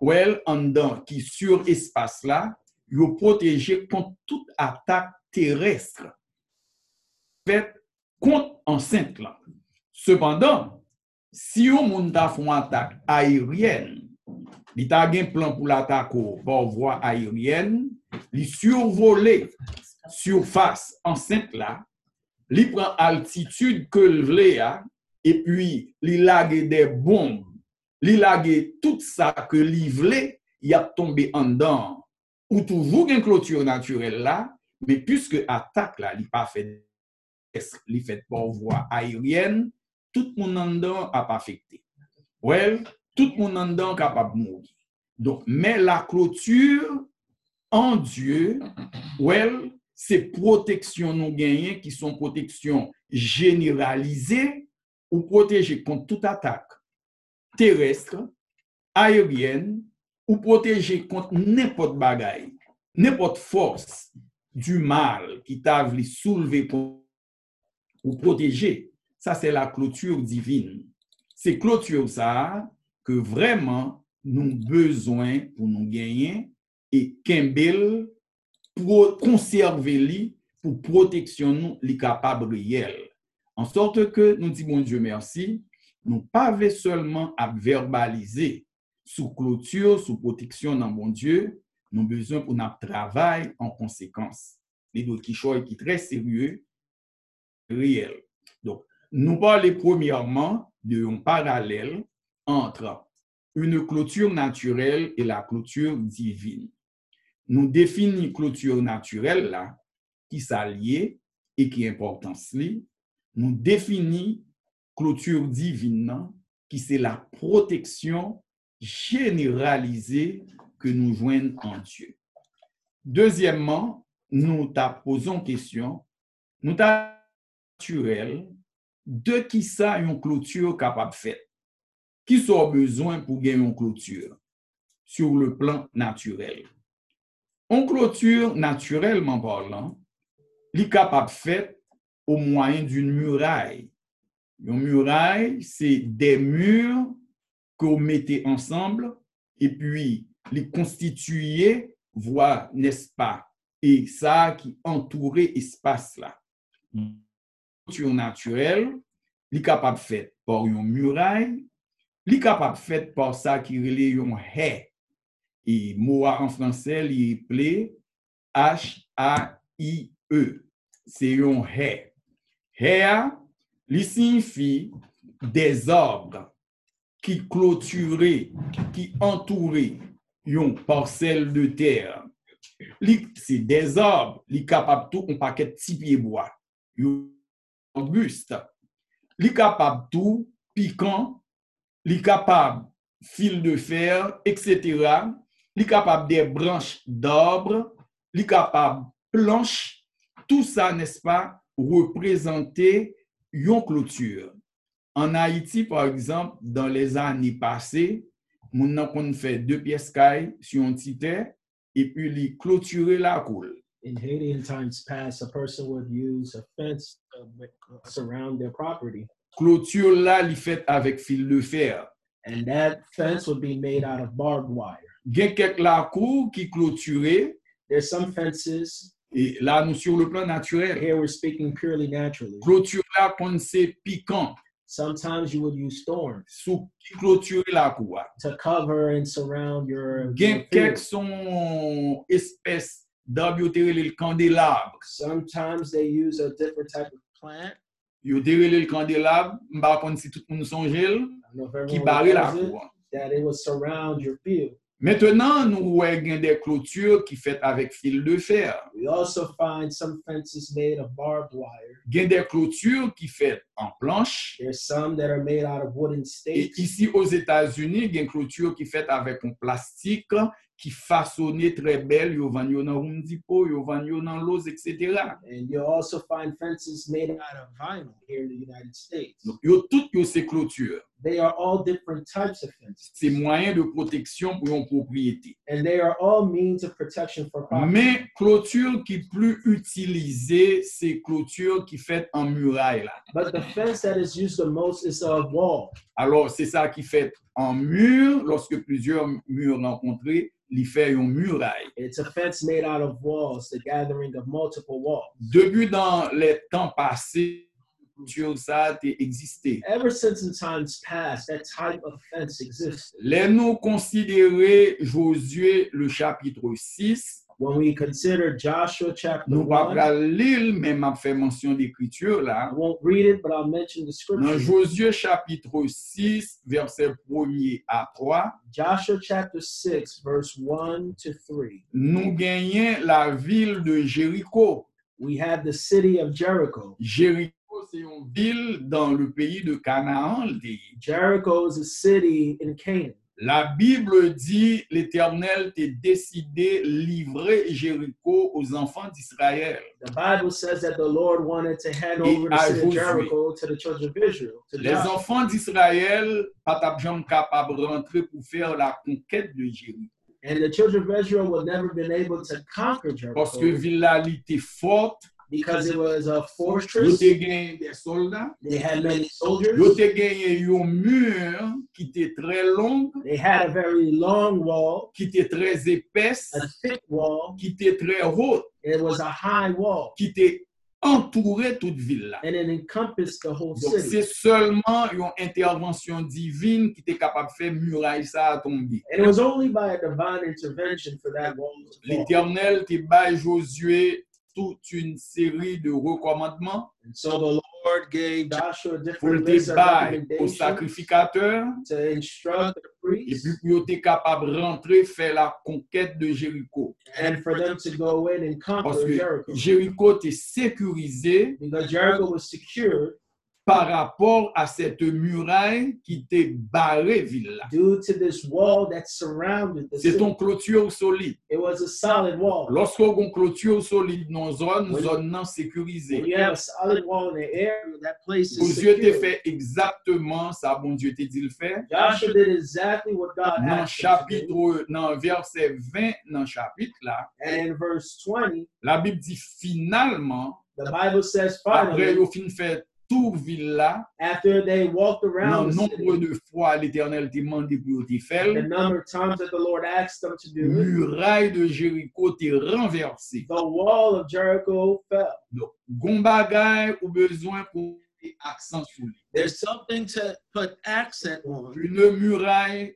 ou elle en dedans qui sur espace là, yo protéger contre toute attaque terrestre faite contre enceinte là. Cependant, si yon moun ta fon attaque aérienne, li ta gen plan pour l'attaque par voie aérienne, li survoler surface enceinte là, li prend altitude que le a, et puis li lage des bombes, li lage tout ça que li vle, y a tombé en dedans. Ou toujours gen clôture naturelle là, mais puisque attaque là, li pas fait li fait par voie aérienne, tout moun an dan ap affecté. Well, tout moun an dan kapab mourir. Donc, mais la clôture en Dieu, well, c'est protection nous gagnent qui sont protection généralisée ou protéger contre toute attaque terrestre, aérienne ou protéger contre n'importe bagaille, n'importe force du mal qui t'a voulu soulever pour ou protéger. Ça, c'est la clôture divine. C'est clôture ça que vraiment nous besoin pour nous gagner et Kembel pour conserver li pour protection nous les capables réels. En sorte que nous disons bon Dieu merci, nous pas seulement à verbaliser sous clôture, sous protection dans bon Dieu, nous besoin pour notre travail en conséquence. Les d'autres qui sont qui très sérieux, réel. Donc, nous parlons premièrement d'un parallèle entre une clôture naturelle et la clôture divine. Nous définissons clôture naturelle là, qui s'allie et qui est importance li. Nous définissons clôture divine nan, qui c'est la protection généralisée que nous joignons en Dieu. Deuxièmement, nous ta posons question, nous naturel, de qui ça une clôture capable de faire? Qui sont besoin pour gagner une clôture? Sur le plan naturel? Une clôture, naturellement parlant, capable de faire au moyen d'une muraille. Une muraille, c'est des murs que vous mettez ensemble et puis les constituer, voire, n'est-ce pas, et ça qui entourait Clôture naturelle, li capable fait par une muraille, li capable fait par ça qui relait une haie. Et mot en français, li appelé H-A-I-E. C'est une haie. Haie, li signifie des arbres qui clôturaient, qui entouraient une parcelle de terre. C'est des arbres, li capable tout un paquet de petits pieds bois. Yon arbuste. Li capable tout, piquant, li fil de fer, etc. Li capable des branches d'arbres, li planches. Tout ça, n'est-ce pas, représenter une clôture. En Haïti, par exemple, dans les années passées, moun nan kon deux pièces kay sur un petit et puis li clôturer la cour. In times past, a person use a fence surround their property, Clôture là li fait avec fil de fer. and that fence would be made out of barbed wire. Gen kek la cour qui clôturé There's some fences. et là nous sur le plan naturel. Here we're speaking purely naturally. Clôture là kon c'est piquant Sometimes you would use thorns sous qui clôturer la cour. to cover and surround your, Gen kek son espèce d'arbre yo te rele le candélabre. Sometimes they use a different type of plant. Yo te rele le candélabre, mba kon si tout moun sonje l, I don't know if qui everyone barre la field. Maintenant, nous voyons gen des clôtures qui faites avec fil de fer. We also find some fences made of barbed wire. Gen des clôtures qui faites en planche. There's some that are made out of wooden Et stakes. ici aux États-Unis, gen clôture qui faites avec un plastique qui façonné très belle, yo vend yo nan Home Depot, yo vend yo nan Lowe's, etc. And you'll also find fences made out of vinyl here in the United States. Donc, yo tout yo ces clôtures. They are all different types of fences. C'est moyen de protection pour une propriété. And they are all means of protection for property. Mais clôture qui plus utilisée, c'est clôture qui fait en muraille là. But the fence that is used the most is a wall. Alors, c'est ça qui fait en mur, lorsque plusieurs murs rencontrés, il fait une muraille. It's a fence made out of walls, the gathering of multiple walls. Depuis dans les temps passés, a existé. Ever since in times past, that type of fence exists. Les nous considérer Josué le chapitre 6, When we consider Joshua chapter nous 1, pas l'île, mais m'a fait mention d'écriture I là. won't read it, but I'll mention the Dans scripture. Josué chapitre 6, verset 1er à 3, Joshua chapter 6, verse 1 to 3. nous gagnons la ville de Jéricho. We have the city of Jericho. Jéricho, c'est une ville dans le pays de Canaan. Jericho is a city in Canaan. La Bible dit, l'Éternel t'a décidé livrer Jéricho aux enfants d'Israël. The Bible says that the Lord wanted to hand Et over the city of. Jericho to the children of Israel. Les Joshua. enfants d'Israël, pas jamais capables de rentrer pour faire la conquête de Jéricho. And the children of Israel would never been able to conquer Parce que Jericho ville était forte, because it was a yo fortress. te gagné des soldats, They had many soldiers. yo te mur qui était très long, They had a very long wall, qui était très épaisse, a thick wall. qui était très haute, It was a high wall, qui était entouré toute ville là. and it encompassed the whole Donc, city. c'est seulement une intervention divine qui était capable de faire muraille ça à tomber. And it was only by a divine intervention for that wall. L'Éternel te Josué toute une série de recommandements And so the Lord gave Joshua different te list of battre aux sacrificateurs to instruct the et priests puis pour être capable de rentrer faire la conquête de Jéricho. and for them to go in and Parce conquer que Jericho. Jéricho était sécurisé Because Jericho was secured par rapport à cette muraille qui était barrée ville là. due to this wall that surrounded the C'est une clôture solide. It was a solid wall. Lorsqu'on a une clôture solide dans une zone, Oui. zone non When sécurisée. you have a solid wall in the area, that place Aux is Dieu t'a secure. fait exactement ça, bon Dieu t'a dit le faire. Joshua did exactly what God Dans chapitre, dans verset 20, dans chapitre là, And in verse 20, la Bible dit finalement, the Bible says après finally, au fin fait tout ville là, after they walked dans around the nombre city, de fois l'éternel t'a demandé pour te the faire, number of times that the Lord asked them to do it, muraille de Jéricho t'est renversée. the wall of Jericho fell. Donc, gon bagay ou besoin pour mettre accent sur lui. There's something to put accent on. Une muraille,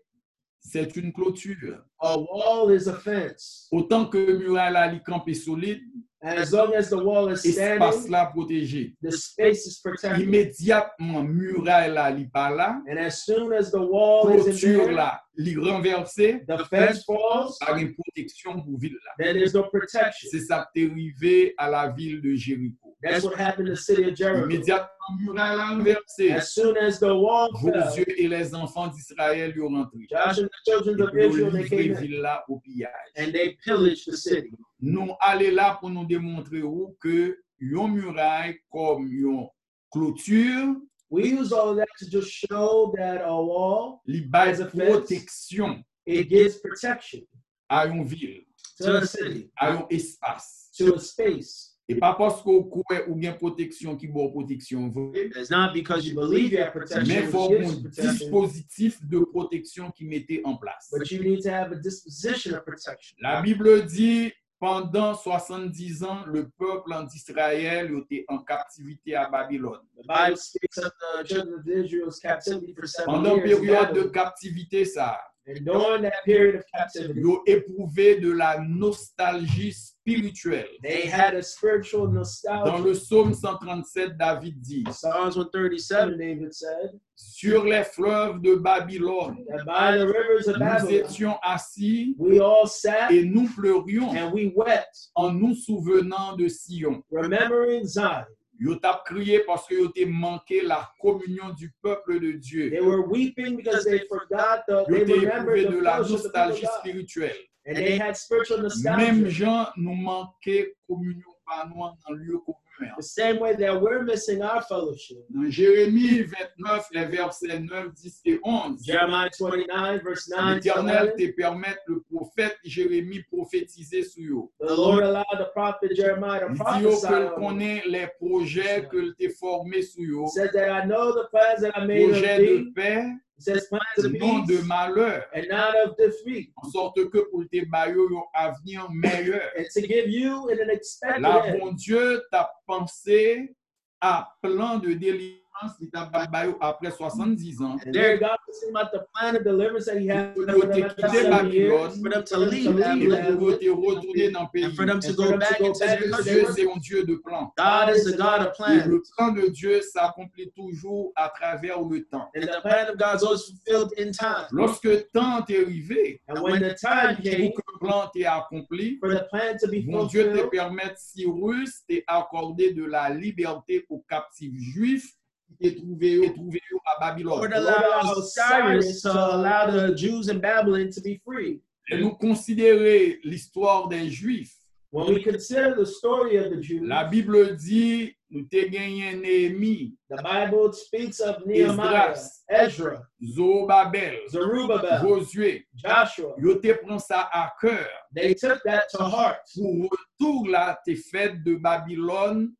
c'est une clôture. A wall is a fence. Autant que muraille là, li campé solide, as long as the wall is espace standing, là protégé. the space is protected. Immédiatement, muraille là, li pas là, And as soon as the wall is in clôture there, là, li renversé, the fence falls, par une protection pour ville là. then there's no protection. C'est ça qui est arrivé à la ville de Jéricho. That's what happened to the city of Jericho. Immédiatement, muraille là renversé, As soon as the wall fell, Josué et les enfants d'Israël y ont rentré. Joshua and the children of Israel, they livré came ville au pillage. and they pillaged the city. Nous allons là pour nous démontrer où que une muraille comme une clôture We use all of that to just show that a wall, li proteksyon it gives protection a yon vil, to a city, a yon espas. to a space. E pa paske ou kouè ou gen proteksyon ki bo proteksyon vre, It's not because you believe you have protection, men fò moun protection. dispositif de proteksyon ki mette en plas. But you need to have a disposition position of of protection. La Bible dit, pendant 70 ans, le peuple en Israël était en captivité à Babylone. The Bible speaks of the children of Israel's captivity for seven Pendant years. in période de Babylon. captivité, ça, And during that period of captivity, ils ont éprouvé de la nostalgie spirituelle. they had a spiritual Dans nostalgia. le psaume 137, David dit, Psalms 137, Seven, David said, sur les fleuves de Babylone, by the rivers of nous Babylon, étions assis we all sat et nous pleurions and we wept, en nous souvenant de Sion. remembering Zion. Yo tap crié parce que yo te manqué la communion du peuple de Dieu. They were weeping because they forgot the, they remembered the de la nostalgie spirituelle. And they had spiritual Même nostalgia. gens nous manquaient communion par nous dans le lieu commun. The same way that we're missing our fellowship. Dans Jérémie 29, les versets 9, 10 et 11, Jeremiah 29, verse 9 to l'Éternel 11. te permet le prophète Jérémie prophétiser sur eux. The Lord allowed the prophet Jeremiah to Il dit prophesy. que on them. connaît les projets que t'es formé sur eux, says that I know the plans that I made thee. de paix, Non de malheur, and not of defeat, en sorte que pour te bailler un avenir meilleur. and to give you an expected La end. bon Dieu t'a pensé à plan de délivrance t'a après 70 ans. And there God was saying about the plan of deliverance that He had for them te after quitté 70 years. Babylone for them to leave to leave et Babylon, pour te retourner dans le pays. and for them to for go back into their Dieu, c'est un Dieu de plan. God is God of plans, le plan de Dieu s'accomplit toujours à travers le temps. and the plan of God is always fulfilled in time. Lorsque le temps est arrivé And when the time pour came que le plan t'est accompli, for the plan to be mon Dieu te fulfilled, permet, Cyrus, t'est accordé de la liberté aux captifs juifs qui étaient trouvés, trouvés à Babylone. Lord Cyrus to allow the Jews in Babylon to be free. Et nous considérer l'histoire des Juifs. when we consider the story of the Jews, La Bible dit, nous t'ai gagné Néhémie, the Bible speaks of Nehemiah. Ezra, Zorobabel, Zerubbabel, Josué. Joshua. Yo te prend ça à cœur. They took that to heart. Pour retour là, t'es fait de Babylone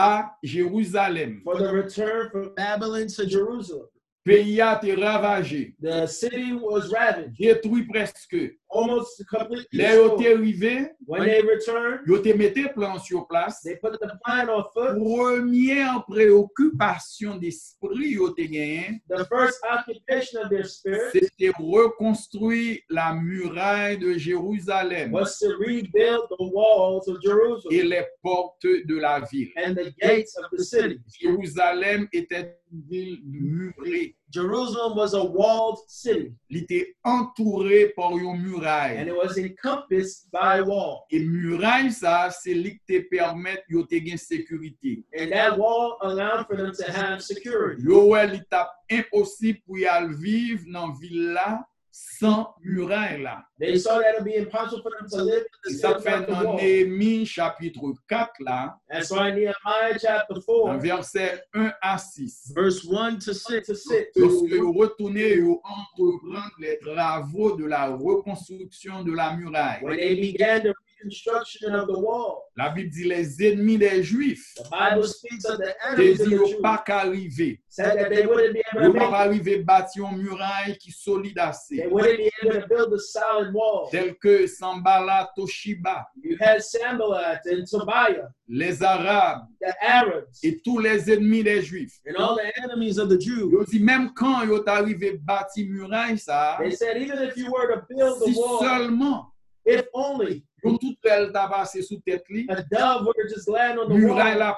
à Jérusalem. for the return from Babylon to Jerusalem. Pays a été ravagé, The city was ravaged, détruit presque. almost completely. Arrivé, When they returned, te mette plan sur place. they put the plan on foot. Première préoccupation d'esprit te gagné, The first occupation of their spirit c'était reconstruire la muraille de Jérusalem was to rebuild the walls of et Jerusalem les portes de la ville. and the gates of the city. Jérusalem était une ville murée. Jerusalem was a walled city, Il était entouré par and muraille. it was encompassed by a wall. Et muraille, c'est lui qui te permet de te gagner sécurité. And that wall allowed for them to have security. Yo, ouais, il est impossible pour y aller vivre dans ville là sans muraille là. They saw that it would be impossible for them to live in Et the ça fait dans. Néhémie chapitre 4 là, That's why in Nehemiah chapter dans 4, verset 1 à 6. Verse 1 to 6. to sit. Lorsque vous retournez vous entreprendre les travaux de la reconstruction de la muraille, when they began the reconstruction of the wall. la Bible dit les ennemis des Juifs, yo Jews. pas be able Yo to pas arriver bâtir une muraille qui solide assez. They wouldn't be able to build a solid wall. Tel que Sambala, Toshiba, les Arabes the Arabs, et tous les ennemis des Juifs. And all the enemies of the Jews. Yo dit même quand yo arrivé bâtir muraille ça, they said even if you were to build si seulement if only yo tout t'a li, a dove to just land on the wall, la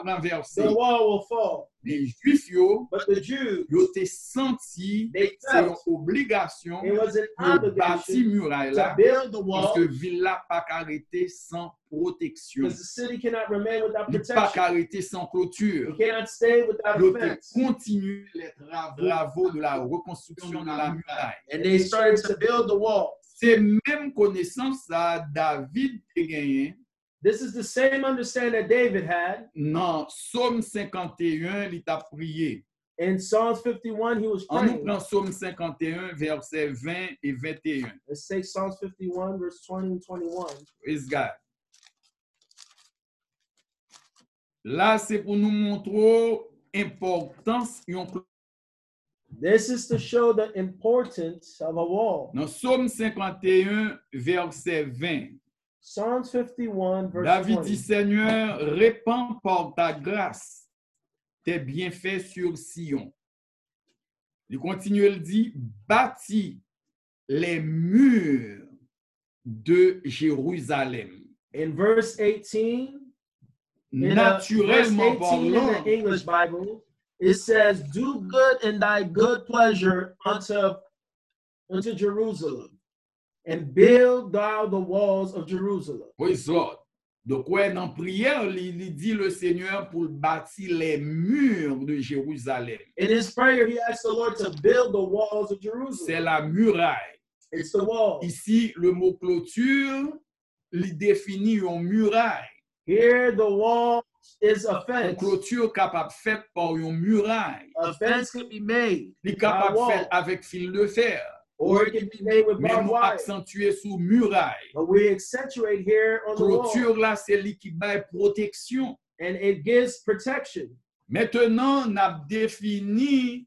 the wall will fall. Les Juifs yo, But the Jews, yo te senti they c'est une felt obligation it was an de bâtir obligation muraille to là build the parce wall que ville là pas arrêter sans protection. because the city cannot remain without Il pas protection. arrêter sans clôture. You cannot stay without Yo a te fence. continuer les tra- travaux de la reconstruction de la muraille. And they started to build the wall. C'est même connaissance ça David a gagné This is the same understanding that David had dans Psaume 51, il t'a prié. In Psalms 51, he was On nous praying. prend Psaume 51, versets 20 et 21. Let's take Psalms 51, verse 20 and 21. Praise God. Là, c'est pour nous montrer l'importance clôture. This is to show the importance of a wall. Dans Psaume 51, verset 20, Psalms 51, verse David 20. dit, Seigneur, répands par ta grâce tes bienfaits sur Sion. Il continue, il dit, bâtis les murs de Jérusalem. In verse 18, in the- Naturellement verse 18 in parlant, the English Bible, it says, Do good in thy good pleasure unto, unto Jerusalem, and build thou the walls of Jerusalem. Praise Lord. Donc, ouais, dans prière, il, il dit le Seigneur pour bâtir les murs de Jérusalem. In his prayer, he asked the Lord to build the walls of C'est Jerusalem. la muraille. It's the wall. Ici, le mot clôture, il définit une muraille. Here, the wall is a Une clôture capable faite par une muraille. A fence can be made, est capable faite avec fil de fer. or it can be made with Mais barbed nous wire. accentuer sous muraille. But we accentuate here on the wall, Clôture là, c'est lui qui baille protection. and it gives protection. Maintenant, on a défini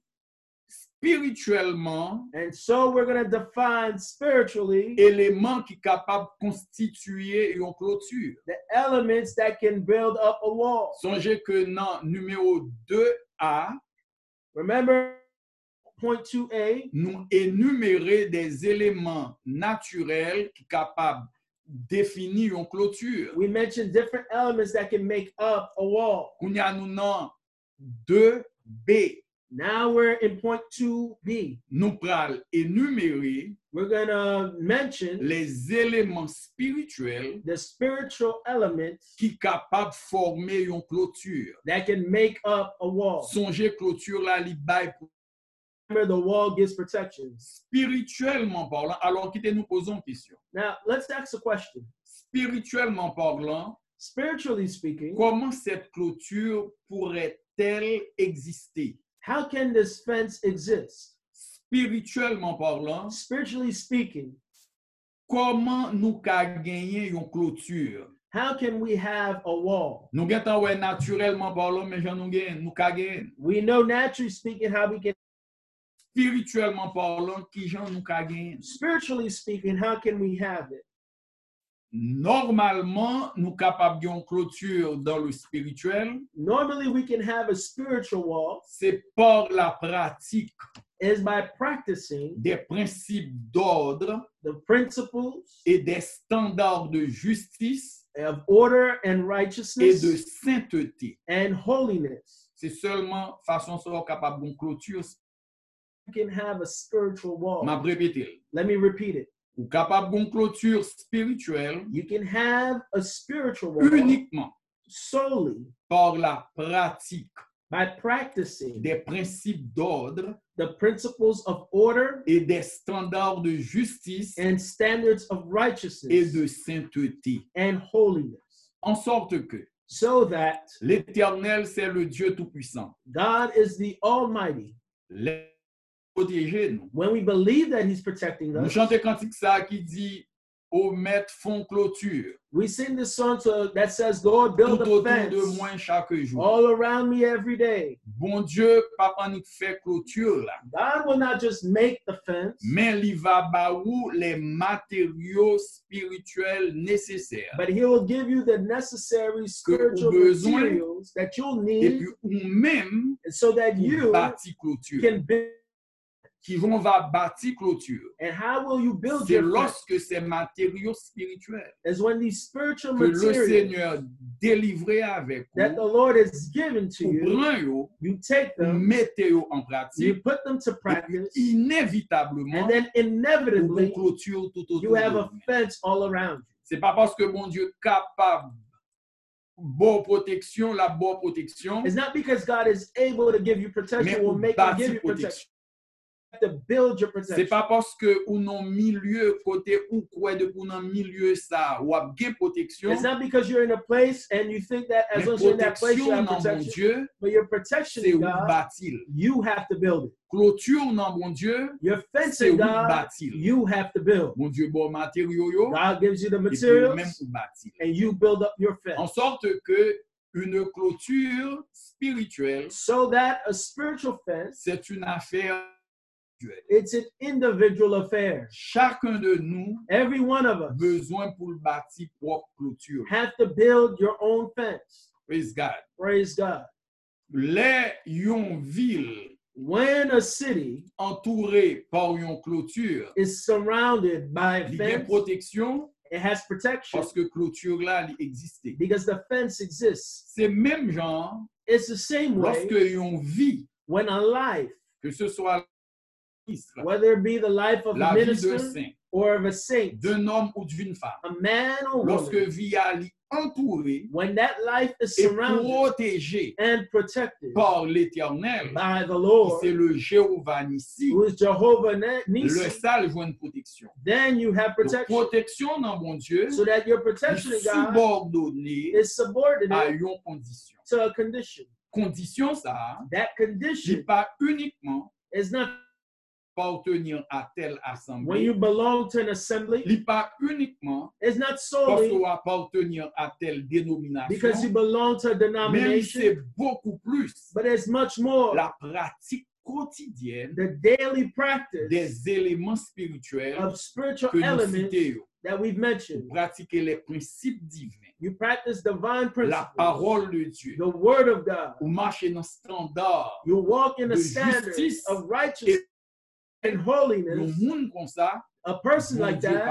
spirituellement And so we're going to define spiritually élément qui capable de constituer une clôture. the elements that can build up a wall. Songez que dans numéro 2A, Remember point 2a, nous énumérer des éléments naturels qui sont capables de définir une clôture. we mentioned different elements that can make up a wall. Nous dans 2B, Now we're in point 2b. nous pral énumérer We're going to mention les éléments spirituels the spiritual elements qui de former une clôture. that can make up a wall. Songez clôture là, li pour- Remember, the wall gives protection. spirituellement parlant. Alors, quittez nous posons une question. Now, let's ask a question. Spirituellement parlant, Spiritually speaking, comment cette clôture pourrait-elle exister? How can this fence exist? Spirituellement parlant, Spiritually speaking, comment nous ka gagner une clôture? how can we have a wall? Nous gagnons ouais naturellement parlant, mais j'en nous gagne, nous ka gagne. We know naturally speaking how we can, Spirituellement parlant, qui j'en nous ka gagne? spiritually speaking, how can we have it? Normalement, nous capables d'une clôture dans le spirituel, Normally, we can have a spiritual wall c'est par la pratique is by practicing des principes d'ordre the principles et des standards de justice of order and et righteousness de sainteté. and holiness. C'est seulement façon soit capable d'une clôture. You can have a spiritual wall. Let me repeat it. Ou capable d'une clôture spirituelle You can have a spiritual uniquement solely par la pratique by practicing des principes d'ordre the principles of order et des standards de justice and standards of et righteousness de sainteté. and holiness, En sorte que so that l'Éternel, c'est le Dieu Tout-Puissant. God is the Almighty. Protéger nous. When we believe that He's protecting Nous us, chantons cantique ça qui dit au maître fond clôture we sing this song to, that says, Lord, tout build a autour de fence moi chaque jour. all around me every day. Bon Dieu, papa nous fait clôture là. God will not just make the fence, Mais il va baou les matériaux spirituels nécessaires. but He will give you the necessary spiritual materials that you'll Et need puis ou même so that you clôture. can build. Qui vont va bâtir clôture. And how will you build C'est lorsque ces matériaux spirituels Is when these spiritual que le Seigneur délivré avec that the vous, Lord has given to ou you, you take them, mettez yo en you pratique, put them to practice, inévitablement, and then inevitably clôture tout autour you de have a vous. fence all around you. C'est pas parce que mon Dieu capable bonne protection, la bonne protection, It's not because God is able to give you protection, ou make him give you protection, protection. Have to build your C'est protection. pas parce que ou non milieu côté ou quoi de pour dans milieu ça ou a gen protection. It's not because you're in a place and you think that as Mais long as you're in that place, you protection have dans mon protection. Dieu, But your protection c'est in ou God, bâtil. you have to build it. Clôture dans mon Dieu, Your fence c'est in ou God, bâtil. you have to build. Mon Dieu bon matériaux yo, God gives you the et puis même materials ou bâtil. and you build up your En sorte que une clôture spirituelle, So that a spiritual fence, c'est une affaire individuelle. it's an individual affair. Chacun de nous Every one of us besoin pour le bâtir propre clôture. have to build your own fence. Praise God. Praise God. Les yon ville When a city entourée par une clôture, is surrounded by a fence, protection it has protection parce que clôture là existait. because the fence exists. C'est même genre It's the same way lorsque yon vie, when a life, que ce soit whether it be the life of la a de minister saint, or of a saint, d'un homme ou d'une femme, a man or lorsque woman, li entourée when that life is et surrounded protégée and protected par l'Éternel, by the Lord, c'est le Jéhovah Nissi, who is Jehovah Ne- le sale joint une protection. then you have Donc, protection. protection dans mon Dieu, So that your est protection God subordonnée is à une condition. to a condition. Condition ça, That n'est condition pas uniquement is not appartenir à telle when you assemblée, belong to an assembly, n'est pas uniquement it's not solely appartenir à telle dénomination, because you belong to a mais denomination, c'est beaucoup plus but it's much more la pratique quotidienne the daily practice des éléments spirituels of spiritual que nous elements citons. that we've mentioned. Pratiquer les principes divins, You practice divine la principles, parole de Dieu, the word of God. ou marcher dans le standard. You walk in de standard justice of righteousness and Le holiness. monde comme ça, A person bon like Dieu that,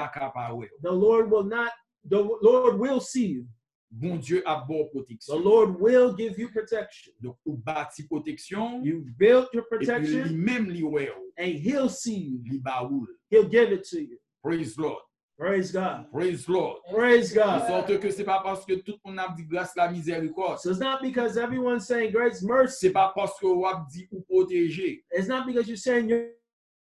the Lord will not, the Lord will see you. Bon Dieu a bon The. Lord will give you protection. Donc, ou bâti protection, You built your et puis protection lui-même li ouais and he'll see you. li ba ou. He'll give it to you. Praise Lord. Praise God. Praise Lord. Praise De God. sorte que c'est pas parce que tout le monde a dit grâce la miséricorde. So it's not because everyone's saying grace mercy. C'est pas parce que on a dit ou protéger, It's not because you're saying you're ou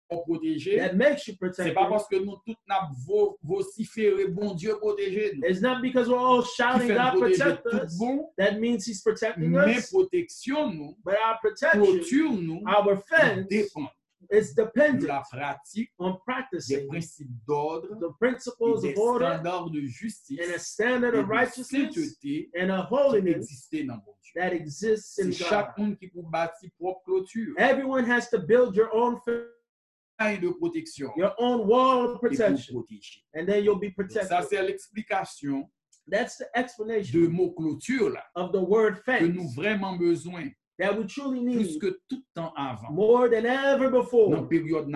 protéger. that makes you C'est pas parce que nous tous n'a vo- vociféré bon Dieu protéger nous. It's not because we're all shouting God protect us. bon, That means He's protecting mais us. protection nous, But our protection, clôture nous, our fence, dépend de dependent la pratique on des practicing principes d'ordre the principles des of order standards de justice and a standard of righteousness and a holiness that exists in God. chaque monde qui peut bâtir propre clôture, Everyone has to build your own fence, de protection your own wall of protection, and then you'll be Donc, ça, protected. c'est l'explication That's the de explanation mot clôture là, of the word que nous fence vraiment besoin, that we truly plus need que tout temps avant, more than ever dans la before période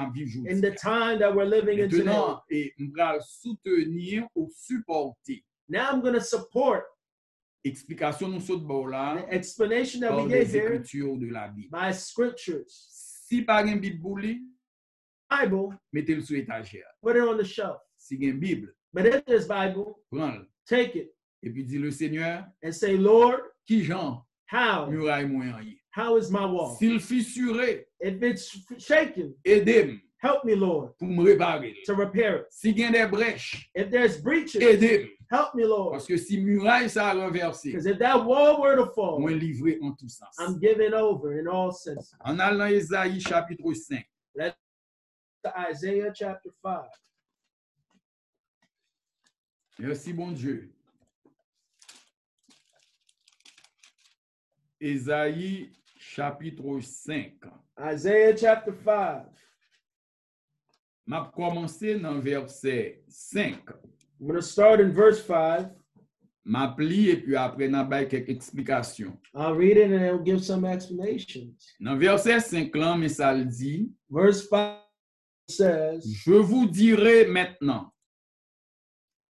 in the time that we're living in today. Maintenant, et on va le soutenir ou supporter. Now I'm going to support Explication nous saute bon the explanation that we gave here de la Bible. by scriptures. Si par une Bible Bible, mettez-le sur étagère. put it on the shelf. Si il y a une Bible, But if there's Bible, prends-le. take it Et puis dis le Seigneur, and say, Lord, qui Jean, how? muraille moyen y. How is my wall? S'il fissuré, If it's shaken, aidez-moi help me, Lord, pour me réparer. to repair it. Si il y a des brèches, If there's breaches, aidez-moi. help me, Lord. Parce que si muraille ça a renversé, Because if that wall were to fall, moi livré en tous sens. I'm given over in all senses. En allant à Ésaïe chapitre 5, To Isaiah chapter 5. Merci, bon Dieu. Ésaïe chapitre 5. Isaiah chapter 5. M'a commencé dans verset 5. I'm going to start in verse 5. M'a pli et puis après n'a quelques explications. I'll read it and I'll give some explanations. Dans verset 5 là, mais ça le dit, Verse 5 says, je vous dirai maintenant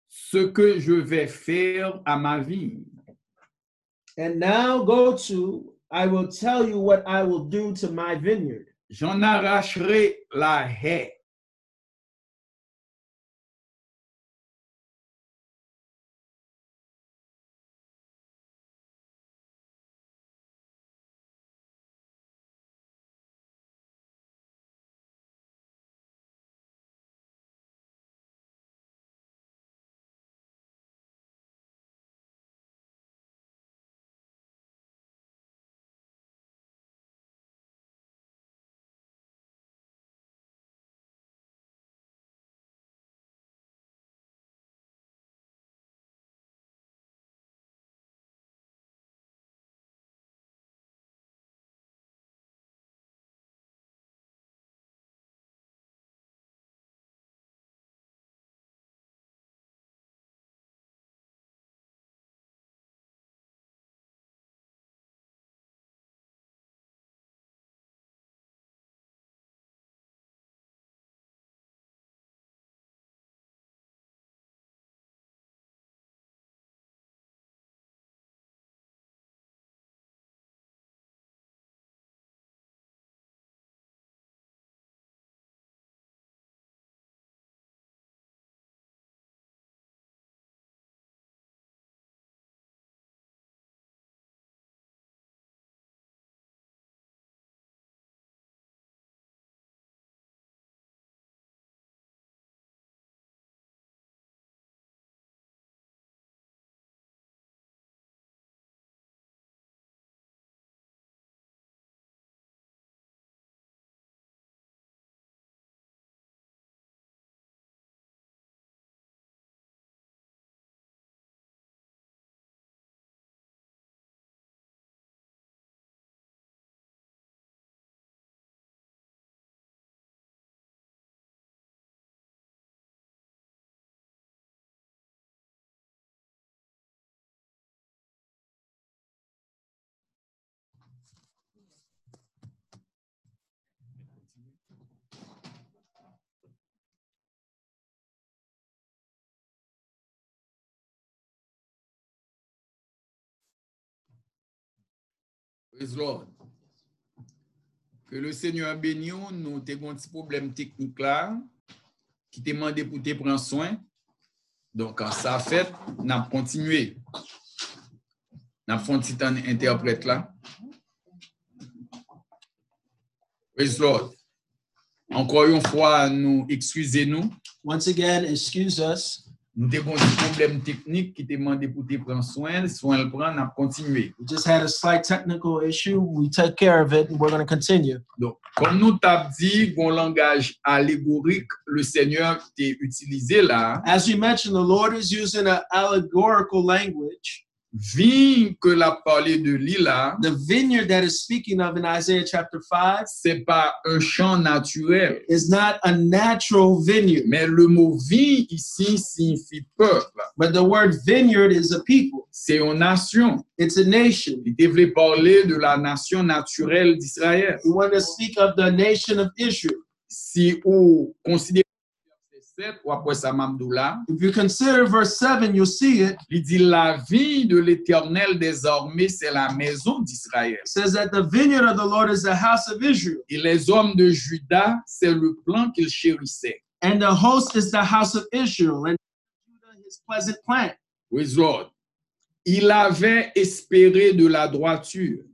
ce que je vais faire à ma vie. And now go to, I will tell you what I will do to my vineyard. J'en arracherai la haie Que le Seigneur bénisse, nous avons un petit problème technique là, qui te demande pour te prendre soin. Donc, quand ça fait, nous avons continué. Nous avons fait un petit interprète là. Encore une fois, nous excusez-nous. Once again, excuse us. Nous avons un problème technique qui demandé pour te prendre soin. Soin le prend, on a continué. We just had a slight technical issue. We took care of it and we're going to continue. Donc, comme nous t'avons dit, bon langage allégorique, le Seigneur t'a utilisé là, As we mentioned, the Lord is using an allegorical language. Vigne que l'a parlé de lui là, The vineyard that is speaking of in Isaiah chapter 5 c'est pas un champ naturel. is not a natural vineyard, Mais le mot vigne ici signifie peuple. but the word vineyard is a people. C'est une nation. It's a nation. Il devait parler de la nation naturelle d'Israël. We want to speak of the nation of Israel. Si vous considérez verset 7 ou après ça Mamdoula, If you consider verse 7, you'll see it. il dit la vie de l'Éternel désormais c'est la maison d'Israël. Says that the vineyard of the Lord is the house of Israel, Et les hommes de Juda, c'est le plan qu'ils chérissaient. and the host is the house of Israel, and Judah his pleasant plant. Praise Lord. Il avait espéré de la droiture.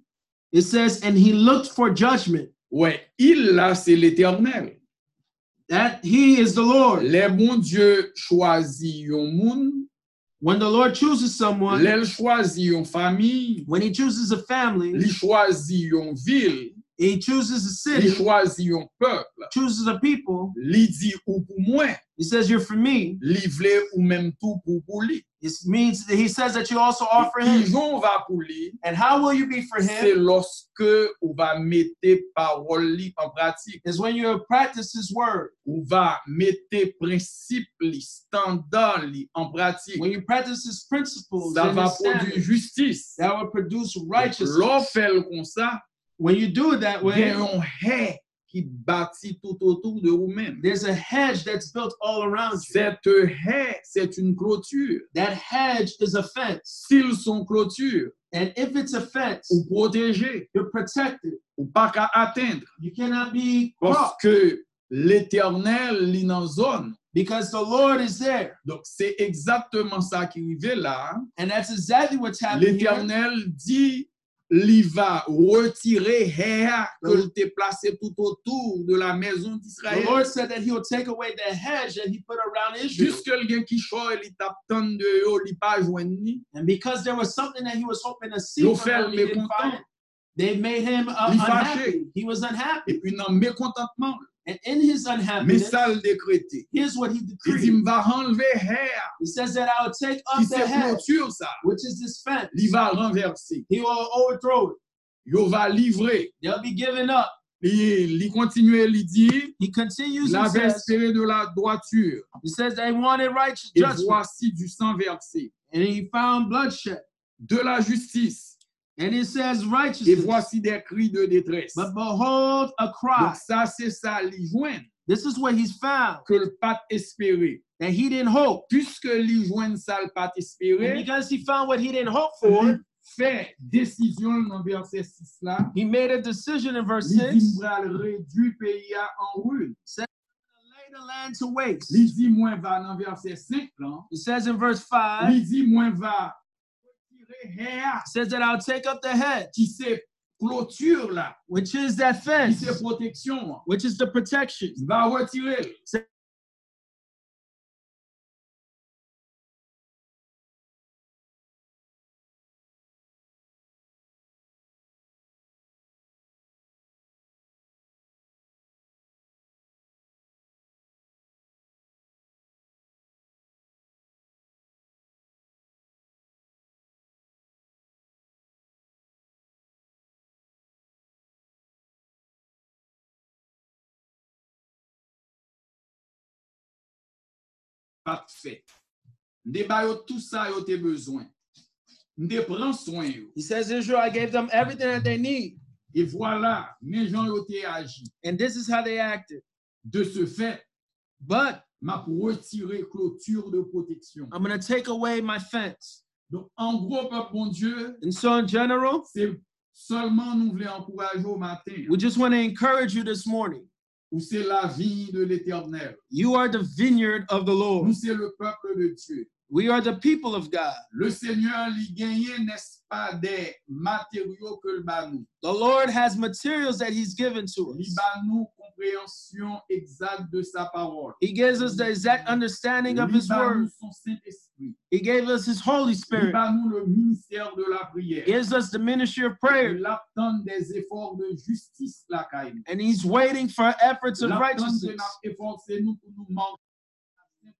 It says, and he looked for judgment. Ouais, il là, c'est l'Éternel. That he is the Lord. Les bons dieux choisissent un monde, When the Lord chooses someone, les choisit une famille, when he chooses a family, il choisit une ville, he chooses a city, choisit un peuple. chooses a people. Il dit ou pour moi, He says, You're for me. il voulait ou même tout pour pour lui. It means that he says that you also offer him. on va pour lui, And how will you be for c'est him? lorsque on va mettre parole en pratique. Is when you practice his word. On va mettre principe li, standard li en pratique. When you practice his principles, Ça va produire justice. that will produce righteousness. L'on fait comme ça, When you do it that way, a un haie qui bâtit tout autour de vous-même. there's a hedge that's built all around you. Cette haie, c'est une clôture. That hedge is a fence. S'ils sont clôtures, And if it's a fence, ou protégés, you're protected. ou pas qu'à atteindre, You cannot be parce caught que l'éternel lit dans zone. because the Lord is there. Donc, c'est exactement ça qui arrive là. And that's exactly what's happening here. L'éternel dit, il va retirer haie que je t'ai placé tout autour de la maison The d'Israël. Lord said that He will take away the hedge that He put around Israel. Jusque le gen qui choy, il tape tant de yo, il pas joindre ni. And because there was something that He was hoping to see, from them, he didn't find. they made him uh, unhappy. He was unhappy. Et puis, dans mécontentement, And in his mais unhappiness, ça le décrété. here's what He Il dit, decreed. il va enlever haie, He says that I will take qui up the hedge, clôture ça. which is this fence. Il va renverser. He will overthrow it. Yo va livrer. They'll be given up. Il, il continue, il dit, He continues il and says, espéré de la droiture. He says they wanted righteous Et judgment. voici du sang versé, And he found bloodshed. de la justice. And it says Et righteousness. voici des cris de détresse. But behold, a Donc cry. ça, c'est ça, joignent, This is what he's found que le that he didn't hope. Puisque joignent ça, le And espéré, because he found what he didn't hope for, il fait décision dans verset 6 là. he made a decision in verse Il 6 dit, m'bral réduit pays en ruine. to lay the land to waste. Il dit, moins va dans verset 5 là. It says in verse 5, Il dit, moins va says that I'll take up the hedge, qui c'est clôture là, which is that qui fence, c'est protection. which is the protection. Va retirer. Pas fait. Débat yo tout ça yo te besoin. Prend soin yo. He says, Israel, I gave them everything that they need. Et voilà, mes gens yo te agi. And this is how they acted. De ce fait, But m'a retiré clôture de protection. I'm going to take away my fence. Donc, en gros, peuple bon Dieu, And so, in general, c'est Seulement nous voulons encourager au matin, We just want to encourage you this morning. Où c'est la vie de l'éternel. You are the vineyard of the Lord. Nous, c'est le peuple de Dieu. We are the people of God. Le Seigneur gagne, n'est-ce pas, des matériaux que le. The Lord has materials that He's given to us. nous compréhension exacte de sa parole. He gives us the exact understanding of His word. son Saint-Esprit. He gave us His Holy Spirit. bat nous le ministère de la prière. Gives us the ministry of prayer. Des efforts de justice la caille. And He's waiting for efforts of Il attend que righteousness. nous efforcer nous pour nous.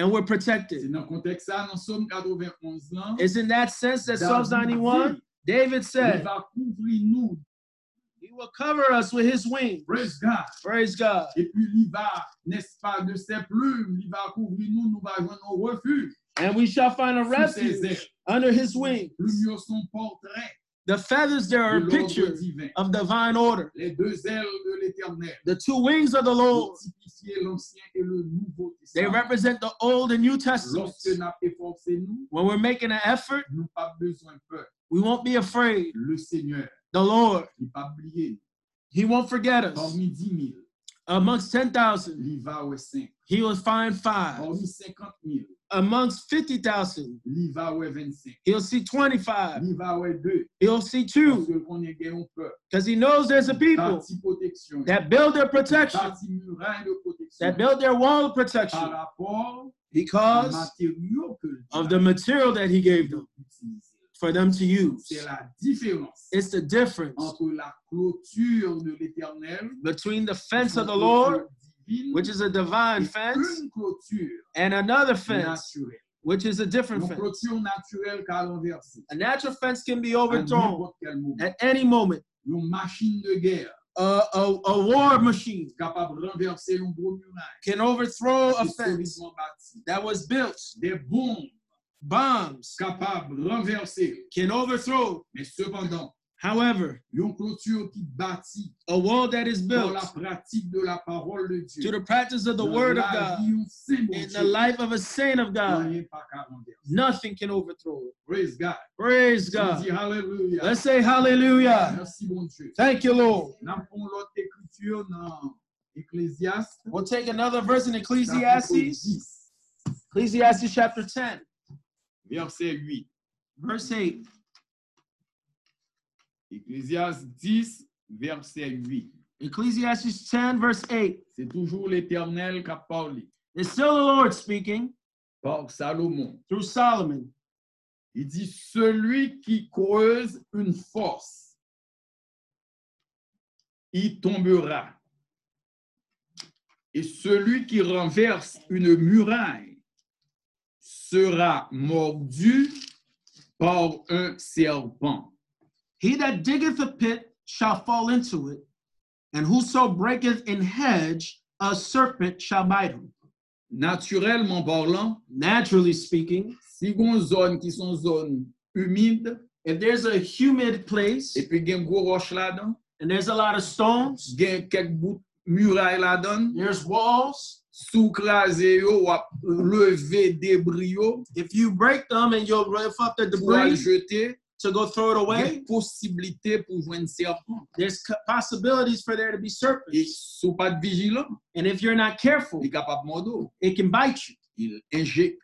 and we're protected. It's in that sense that Psalm 91, David said, He will cover us with his wings. Praise God. Praise God. And we shall find a refuge under his wings. The feathers there are pictures of divine order. The two wings of the Lord. They represent the Old and New Testament. When we're making an effort, we won't be afraid. the Lord, he won't forget us. Amongst 10,000, he was fined five. Amongst 50,000, he'll see 25. He'll see two. Because he knows there's a people that build their protection, that build their wall of protection. Because of the material that he gave them for them to use. C'est la différence It's the difference entre la clôture de l'éternel, between the fence of the Lord, divine, which is a divine fence, and another fence, naturelle. which is a different Une fence. naturelle. A natural fence can be overthrown n'importe quel moment. at any moment. Une machine de guerre A, a, a war machine capable de renverser un gros muraille. can overthrow a fence that was built. Des bombes Bombs capables renverser. can overthrow. Mais cependant, However, une clôture qui bâtit a wall that is built la pratique de la parole de to the practice of the word of God vie, un saint bon in the life of a saint of God, rien pas qu'à renverser. nothing can overthrow it. Praise God. Praise God. Hallelujah. Let's say hallelujah. Merci, bon Dieu. Thank you, Lord. Nous avons l'autre écriture dans Ecclésiaste. We'll take another verse in Ecclesiastes, Ecclesiastes chapter 10, verset 8. verse 8. Ecclésiaste 10, verset 8. Ecclesiastes 10, verse 8. C'est toujours l'Éternel qui a parlé It's still the Lord speaking par Salomon. through Solomon. Il dit, celui qui creuse une force, y tombera. Et celui qui renverse une muraille sera mordu par un serpent. He that diggeth a pit shall fall into it, and whoso breaketh in hedge, a serpent shall bite him. Naturellement parlant, Naturally speaking, si gon zone qui sont zones humides, if there's a humid place et puis gen gros roche là-dedans, and there's a lot of stones, gen quelques bouts là-dedans, there's walls. Sous crasé lever débris If you break them and you'll lift up the debris jeter, to go throw it il y a away, possibilité pour un serpent. there's possibilities for there to be Et serpents. sous pas de vigilant, And if you're not careful, il capable de mordre. it can bite you Il injecte